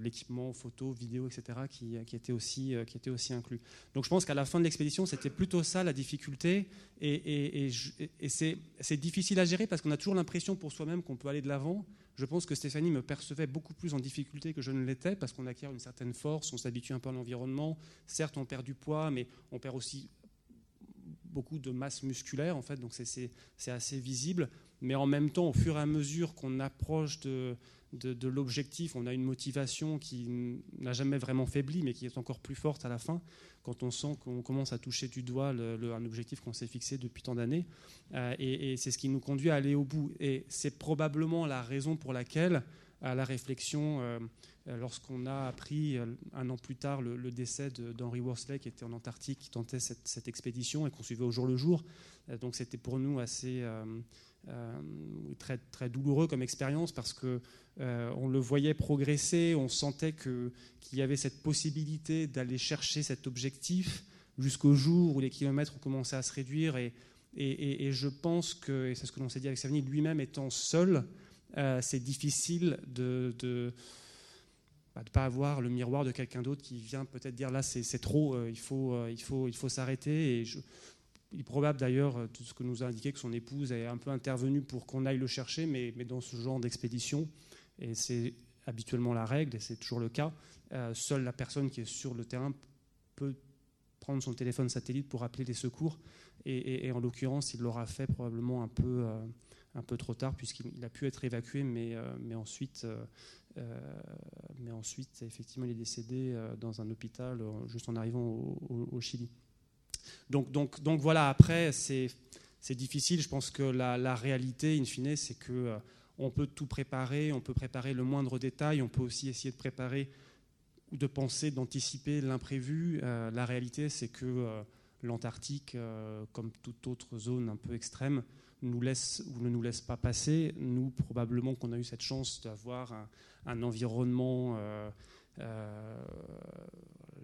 l'équipement photo, vidéo, etc., qui, était aussi, qui était aussi inclus. Donc je pense qu'à la fin de l'expédition, c'était plutôt ça la difficulté, et, et c'est difficile à gérer parce qu'on a toujours l'impression pour soi-même qu'on peut aller de l'avant, je pense que Stéphanie me percevait beaucoup plus en difficulté que je ne l'étais, parce qu'on acquiert une certaine force, on s'habitue un peu à l'environnement. Certes, on perd du poids, mais on perd aussi beaucoup de masse musculaire, en fait, donc c'est assez visible. Mais en même temps, au fur et à mesure qu'on approche de, l'objectif, on a une motivation qui n'a jamais vraiment faibli, mais qui est encore plus forte à la fin quand on sent qu'on commence à toucher du doigt un objectif qu'on s'est fixé depuis tant d'années. Euh, et, c'est ce qui nous conduit à aller au bout. Et c'est probablement la raison pour laquelle, à la réflexion, euh, lorsqu'on a appris euh, un an plus tard le, décès d'Henry Worsley, qui était en Antarctique, qui tentait cette, expédition et qu'on suivait au jour le jour, donc c'était pour nous assez très, très douloureux comme expérience parce que euh, on le voyait progresser, on sentait qu'il y avait cette possibilité d'aller chercher cet objectif jusqu'au jour où les kilomètres ont commencé à se réduire. Et, et, je pense que, et c'est ce que l'on s'est dit avec Savigny, lui-même étant seul, euh, c'est difficile de ne bah, pas avoir le miroir de quelqu'un d'autre qui vient peut-être dire là c'est trop, euh, il faut, il faut, il faut s'arrêter. Il est probable d'ailleurs, tout ce que nous a indiqué, que son épouse est un peu intervenue pour qu'on aille le chercher, mais, dans ce genre d'expédition, et c'est habituellement la règle, et c'est toujours le cas, euh, seule la personne qui est sur le terrain peut prendre son téléphone satellite pour appeler les secours. Et, en l'occurrence, il l'aura fait probablement un peu, euh, un peu trop tard, puisqu'il a pu être évacué, mais, euh, mais, ensuite, mais ensuite, effectivement, il est décédé dans un hôpital juste en arrivant au, Chili. Donc, voilà, après, c'est difficile. Je pense que la, réalité, in fine, c'est que on peut tout préparer, on peut préparer le moindre détail, on peut aussi essayer de préparer ou de penser, d'anticiper l'imprévu. Euh, la réalité, c'est que euh, l'Antarctique, euh, comme toute autre zone un peu extrême, nous laisse ou ne nous laisse pas passer. Nous, probablement qu'on a eu cette chance d'avoir un, environnement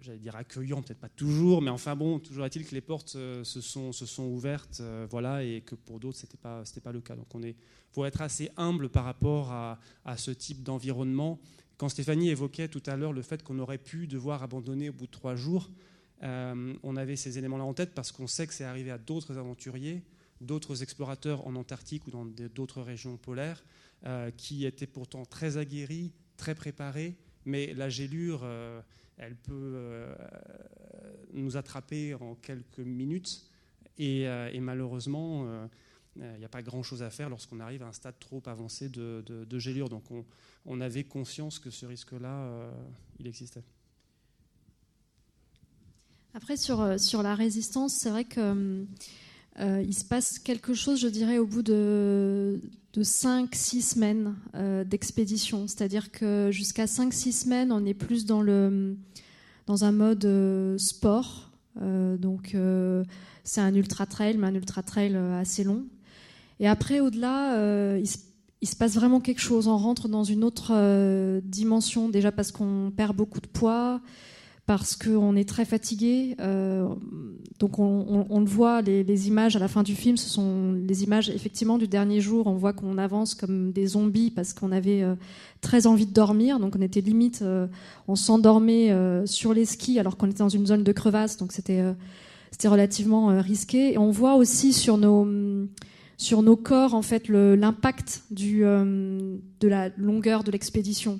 j'allais dire accueillant, peut-être pas toujours, mais enfin bon, toujours est-il que les portes se, sont, se sont ouvertes, voilà, et que pour d'autres, c'était pas, c'était pas le cas. Donc on est, faut être assez humble par rapport à, ce type d'environnement. Quand Stéphanie évoquait tout à l'heure le fait qu'on aurait pu devoir abandonner au bout de trois jours, euh, on avait ces éléments-là en tête parce qu'on sait que c'est arrivé à d'autres aventuriers, d'autres explorateurs en Antarctique ou dans d'autres régions polaires, euh, qui étaient pourtant très aguerris, très préparés, mais la gélure, euh, elle peut nous attraper en quelques minutes. Et, et malheureusement, il n'y a pas grand-chose à faire lorsqu'on arrive à un stade trop avancé de, de, gélure. Donc on, avait conscience que ce risque-là, il existait. Après, sur, sur la résistance, c'est vrai que euh, il se passe quelque chose, je dirais, au bout de, de 5-6 semaines euh, d'expédition. C'est-à-dire que jusqu'à 5-6 semaines, on est plus dans, un mode euh, sport. donc, c'est un ultra-trail, mais un ultra-trail assez long. Et après, au-delà, il, se passe vraiment quelque chose. On rentre dans une autre dimension, déjà parce qu'on perd beaucoup de poids parce qu'on est très fatigué. Euh, donc on, le voit, les, images à la fin du film, ce sont les images effectivement du dernier jour. On voit qu'on avance comme des zombies parce qu'on avait euh, très envie de dormir. Donc on était limite, euh, on s'endormait sur les skis alors qu'on était dans une zone de crevasse. Donc c'était relativement risqué. Et on voit aussi sur nos sur nos corps en fait l'impact de la longueur de l'expédition.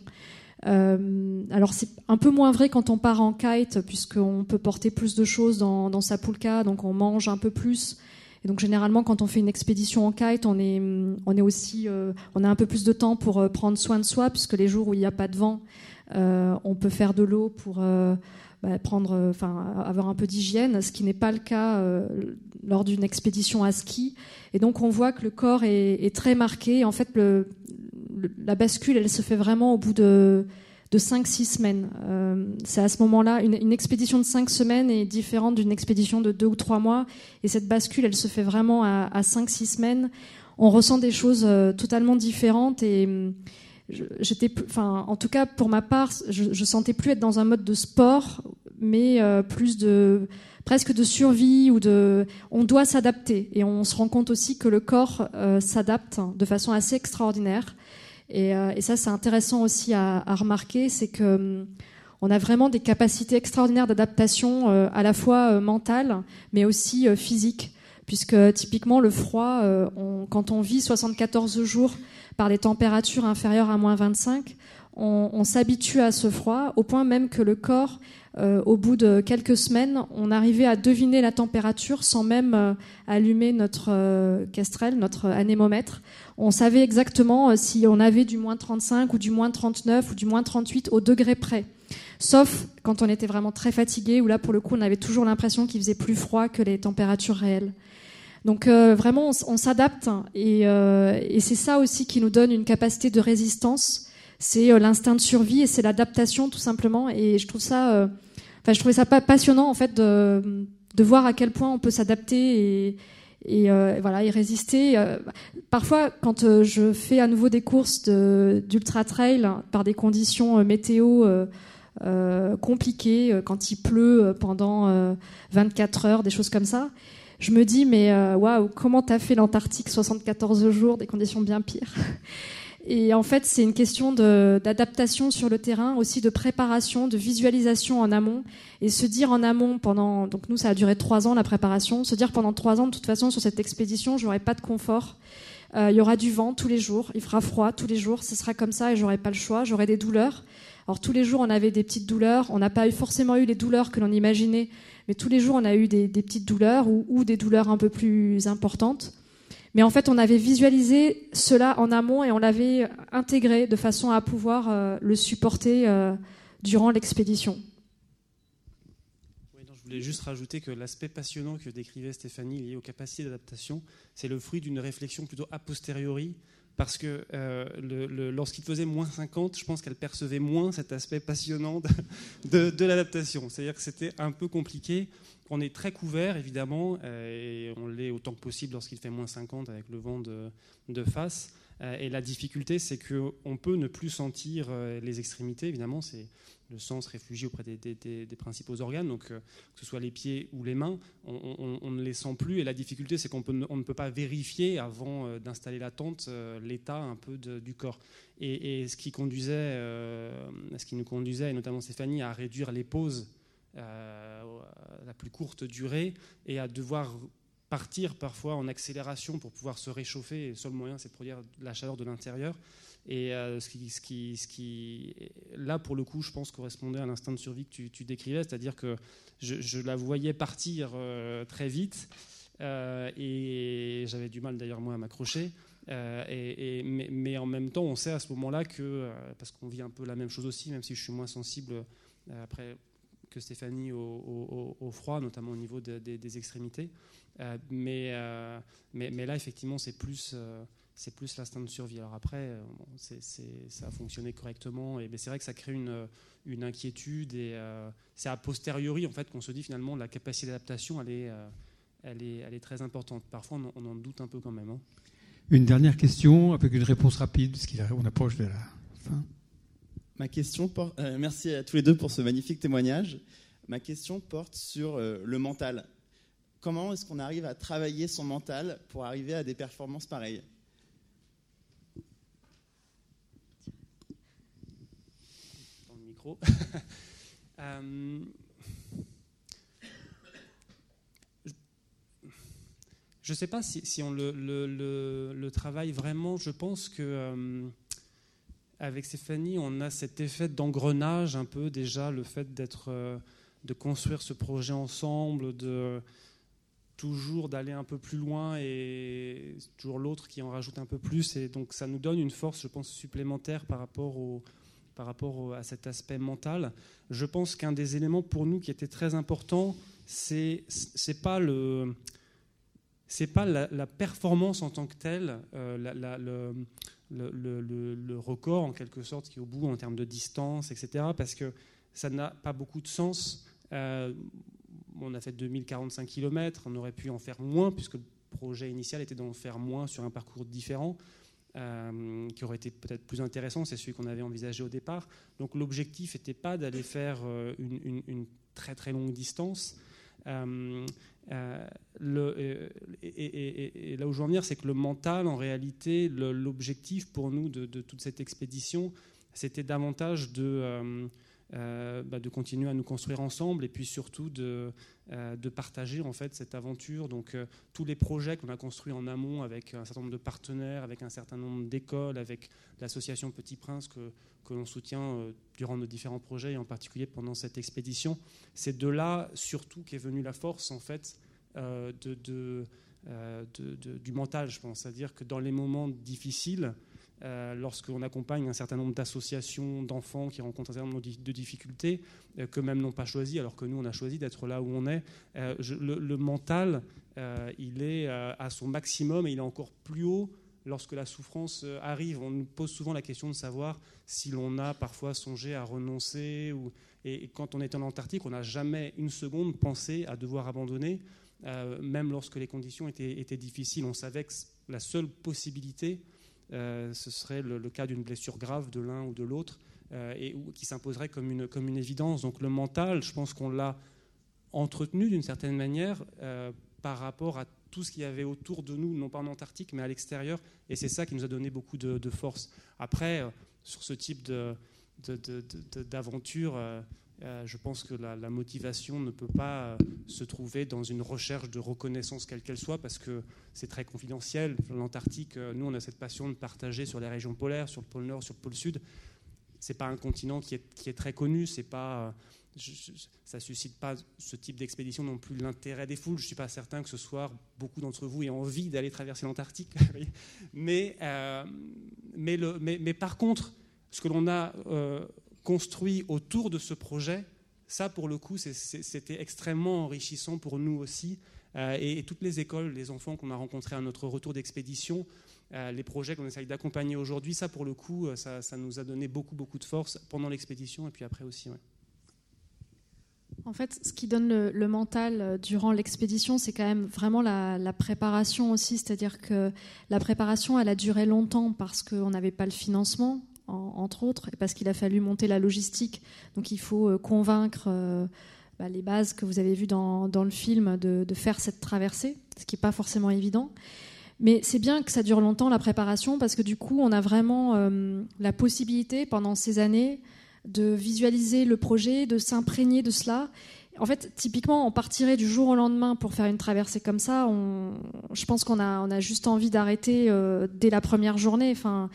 Euh, alors c'est un peu moins vrai quand on part en kite, puisqu'on peut porter plus de choses dans, sa poulka, donc on mange un peu plus. Et donc généralement, quand on fait une expédition en kite, on est, on est aussi, euh, on a un peu plus de temps pour euh, prendre soin de soi, puisque les jours où il n'y a pas de vent, on peut faire de l'eau pour bah, prendre, enfin, avoir un peu d'hygiène, ce qui n'est pas le cas lors d'une expédition à ski. Et donc on voit que le corps est, très marqué. En fait, le, la bascule, elle se fait vraiment au bout de, de 5-6 semaines. Euh, c'est à ce moment-là, une, expédition de 5 semaines est différente d'une expédition de 2 ou 3 mois. Et cette bascule, elle se fait vraiment à, à 5-6 semaines. On ressent des choses euh, totalement différentes. Et hum, j'étais, enfin, en tout cas, pour ma part, je, sentais plus être dans un mode de sport, mais euh, plus de presque de survie ou de on doit s'adapter et on se rend compte aussi que le corps s'adapte de façon assez extraordinaire euh, et, ça, c'est intéressant aussi à, remarquer, c'est que hum, a vraiment des capacités extraordinaires d'adaptation, euh, à la fois euh, mentales, mais aussi physiques. Puisque typiquement, le froid, quand on vit 74 jours par des températures inférieures à moins 25, on, s'habitue à ce froid, au point même que le corps, au bout de quelques semaines, on arrivait à deviner la température sans même allumer notre kestrel, notre anémomètre on savait exactement euh, si on avait du moins 35 ou du moins 39 ou du moins 38 au degré près. Sauf quand on était vraiment très fatigué, où là, pour le coup, on avait toujours l'impression qu'il faisait plus froid que les températures réelles. Donc euh, vraiment, on, s'adapte euh, et, c'est ça aussi qui nous donne une capacité de résistance. C'est l'instinct de survie et c'est l'adaptation tout simplement. Et je trouve ça, enfin, je trouvais ça passionnant en fait de, voir à quel point on peut s'adapter et, et euh, voilà y résister. Euh, parfois, quand euh, je fais à nouveau des courses d'ultra trail par des conditions météo compliquées, quand il pleut pendant 24 heures, des choses comme ça, je me dis mais waouh, comment t'as fait l'Antarctique 74 jours, des conditions bien pires? Et en fait, c'est une question d'adaptation sur le terrain, aussi de préparation, de visualisation en amont. Et se dire en amont pendant, donc nous, ça a duré trois ans la préparation, se dire pendant trois ans, de toute façon, sur cette expédition, j'aurai pas de confort. Euh, il y aura du vent tous les jours, il fera froid tous les jours, ce sera comme ça et j'aurai pas le choix, j'aurai des douleurs. Alors tous les jours, on avait des petites douleurs, on n'a pas forcément eu les douleurs que l'on imaginait, mais tous les jours, on a eu des, petites douleurs ou, ou des douleurs un peu plus importantes. Mais en fait, on avait visualisé cela en amont et on l'avait intégré de façon à pouvoir euh, le supporter euh, durant l'expédition. je voulais juste rajouter que l'aspect passionnant que décrivait Stéphanie lié aux capacités d'adaptation, c'est le fruit d'une réflexion plutôt a posteriori parce que euh, lorsqu'il faisait moins 50, je pense qu'elle percevait moins cet aspect passionnant de, de l'adaptation. C'est-à-dire que c'était un peu compliqué. On est très couvert, évidemment, euh, et on l'est autant que possible lorsqu'il fait moins 50 avec le vent de, face. Euh, et la difficulté, c'est qu'on peut ne plus sentir euh, les extrémités, évidemment, c'est le sang se auprès des, principaux organes, donc que ce soit les pieds ou les mains, on, ne les sent plus. Et la difficulté, c'est qu'on ne peut pas vérifier avant d'installer la tente l'état un peu du corps. Et, ce qui conduisait, ce qui nous conduisait, et notamment Stéphanie, à réduire les pauses euh, la plus courte durée et à devoir partir parfois en accélération pour pouvoir se réchauffer. Et le seul moyen, c'est de produire la chaleur de l'intérieur. Et euh, ce, qui, ce, qui, ce, qui, là, pour le coup, je pense, correspondait à l'instinct de survie que tu, décrivais, c'est-à-dire que je, la voyais partir euh, très vite, et j'avais du mal d'ailleurs moi à m'accrocher. et, mais, en même temps, on sait à ce moment-là que, parce qu'on vit un peu la même chose aussi, même si je suis moins sensible après que Stéphanie au, froid, notamment au niveau des extrémités. mais, mais, mais, là, effectivement, c'est plus c'est plus l'instinct de survie. Alors après, euh, ça a fonctionné correctement, et c'est vrai que ça crée une, inquiétude, et euh, c'est a posteriori en fait qu'on se dit finalement la capacité d'adaptation, elle est, euh, elle, est, très importante. Parfois, on, en doute un peu quand même. Hein. Une dernière question, avec une réponse rapide, puisqu'on approche de la fin. Ma question porte, merci à tous les deux pour ce magnifique témoignage. Ma question porte sur le mental. Comment est-ce qu'on arrive à travailler son mental pour arriver à des performances pareilles? [laughs] Euh, je ne sais pas si, on le, travaille vraiment. Je pense que euh, avec Stéphanie, on a cet effet d'engrenage un peu déjà, le fait d'être, euh, de construire ce projet ensemble, de toujours d'aller un peu plus loin et toujours l'autre qui en rajoute un peu plus. Et donc ça nous donne une force, je pense, supplémentaire par rapport au, par rapport à cet aspect mental. Je pense qu'un des éléments pour nous qui était très important, c'est c'est pas le c'est pas la, performance en tant que telle, euh, le, record en quelque sorte qui est au bout en termes de distance, etc. Parce que ça n'a pas beaucoup de sens. Euh, on a fait 2045 km, on aurait pu en faire moins puisque le projet initial était d'en faire moins sur un parcours différent. Euh, qui aurait été peut-être plus intéressant, c'est celui qu'on avait envisagé au départ. Donc l'objectif n'était pas d'aller faire euh, une, très très longue distance. Euh, le, et, là où je veux en venir, c'est que le mental, en réalité, l'objectif pour nous de, de, toute cette expédition, c'était davantage de euh, bah, de continuer à nous construire ensemble et puis surtout de, euh, de partager en fait cette aventure. Donc euh, tous les projets qu'on a construits en amont avec un certain nombre de partenaires, avec un certain nombre d'écoles, avec l'association Petit Prince que, que l'on soutient durant nos différents projets et en particulier pendant cette expédition, c'est de là surtout qu'est venue la force en fait de, de, du mental, je pense. C'est-à-dire que dans les moments difficiles, euh, lorsqu'on accompagne un certain nombre d'associations d'enfants qui rencontrent un certain nombre de difficultés, euh, que même n'ont pas choisi, alors que nous, on a choisi d'être là où on est. Euh, le, mental, il est à son maximum et il est encore plus haut lorsque la souffrance arrive. On nous pose souvent la question de savoir si l'on a parfois songé à renoncer. Et, quand on est en Antarctique, on n'a jamais une seconde pensé à devoir abandonner. même lorsque les conditions étaient, difficiles, on savait que la seule possibilité, euh, ce serait le, cas d'une blessure grave de l'un ou de l'autre, euh, et qui s'imposerait comme une, comme une évidence. Donc le mental, je pense qu'on l'a entretenu d'une certaine manière euh, par rapport à tout ce qu'il y avait autour de nous, non pas en Antarctique, mais à l'extérieur, et c'est ça qui nous a donné beaucoup de, force. Après, sur ce type d'aventure, de, euh, je pense que la, motivation ne peut pas euh, se trouver dans une recherche de reconnaissance quelle qu'elle soit, parce que c'est très confidentiel. L'Antarctique, euh, nous, on a cette passion de partager sur les régions polaires, sur le pôle Nord, sur le pôle Sud. C'est pas un continent qui est, très connu. C'est pas, ça suscite pas ce type d'expédition non plus l'intérêt des foules. Je suis pas certain que ce soit beaucoup d'entre vous aient envie d'aller traverser l'Antarctique. [laughs] mais, mais, par contre, ce que l'on a construit autour de ce projet, ça, pour le coup, c'était extrêmement enrichissant pour nous aussi. Euh, et, toutes les écoles, les enfants qu'on a rencontrés à notre retour d'expédition, euh, les projets qu'on essaye d'accompagner aujourd'hui, ça, pour le coup, euh, ça, nous a donné beaucoup, beaucoup de force pendant l'expédition et puis après aussi. En fait, ce qui donne le, mental durant l'expédition, c'est quand même vraiment la, la préparation aussi. C'est-à-dire que la préparation, elle a duré longtemps parce qu'on n'avait pas le financement entre autres, parce qu'il a fallu monter la logistique. Donc il faut euh, convaincre euh, bah, les bases que vous avez vues dans, le film de, faire cette traversée, ce qui n'est pas forcément évident. Mais c'est bien que ça dure longtemps, la préparation, parce que du coup, on a vraiment euh, la possibilité, pendant ces années, de visualiser le projet, de s'imprégner de cela. En fait, typiquement, on partirait du jour au lendemain pour faire une traversée comme ça. je pense qu'on a, juste envie d'arrêter dès la première journée. Enfin,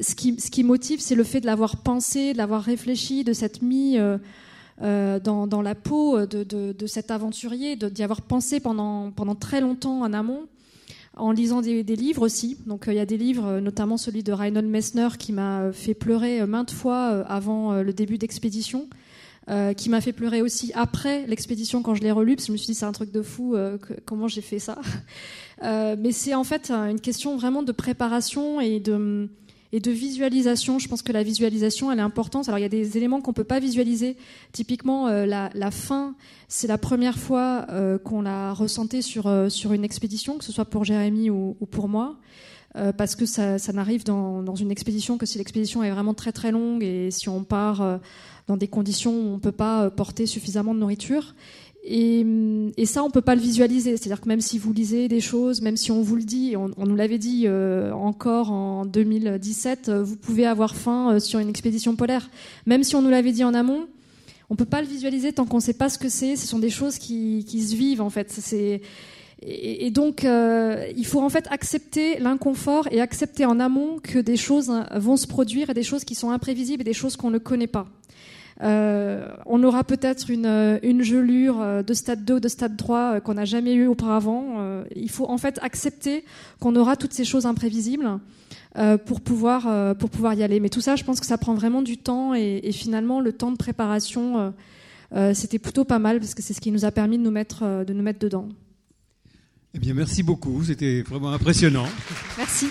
ce qui, motive, c'est le fait de l'avoir pensé, de l'avoir réfléchi, de s'être mis euh, dans, la peau de, cet aventurier, d'y avoir pensé pendant, très longtemps en amont en lisant des, livres aussi. Donc il y a des livres, notamment celui de Reinhold Messner, qui m'a fait pleurer maintes fois avant le début d'expédition. Euh, qui m'a fait pleurer aussi après l'expédition quand je l'ai relu, parce que je me suis dit c'est un truc de fou, euh, comment j'ai fait ça. [laughs] Euh, mais c'est en fait une question vraiment de préparation et de, et de visualisation. Je pense que la visualisation, elle est importante. Alors il y a des éléments qu'on peut pas visualiser. Typiquement, la, la, fin, c'est la première fois qu'on l'a ressenté sur, sur une expédition, que ce soit pour Jérémy ou, ou pour moi. parce que ça, ça n'arrive dans, dans, une expédition que si l'expédition est vraiment très très longue et si on part dans des conditions où on ne peut pas euh, porter suffisamment de nourriture. Et, ça, on peut pas le visualiser. C'est-à-dire que même si vous lisez des choses, même si on vous le dit, on, nous l'avait dit euh, encore en 2017, euh, vous pouvez avoir faim sur une expédition polaire. Même si on nous l'avait dit en amont, on peut pas le visualiser tant qu'on ne sait pas ce que c'est. Ce sont des choses qui, se vivent en fait. Et, donc, il faut en fait accepter l'inconfort et accepter en amont que des choses vont se produire et des choses qui sont imprévisibles et des choses qu'on ne connaît pas. Euh, on aura peut-être une, euh, une, gelure euh, de stade 2 ou de stade 3 qu'on n'a jamais eu auparavant. il faut en fait accepter qu'on aura toutes ces choses imprévisibles pour, pouvoir, pour pouvoir y aller. Mais tout ça, je pense que ça prend vraiment du temps et, finalement, le temps de préparation, c'était plutôt pas mal parce que c'est ce qui nous a permis de nous mettre, de nous mettre dedans. Eh bien, merci beaucoup. C'était vraiment impressionnant. Merci.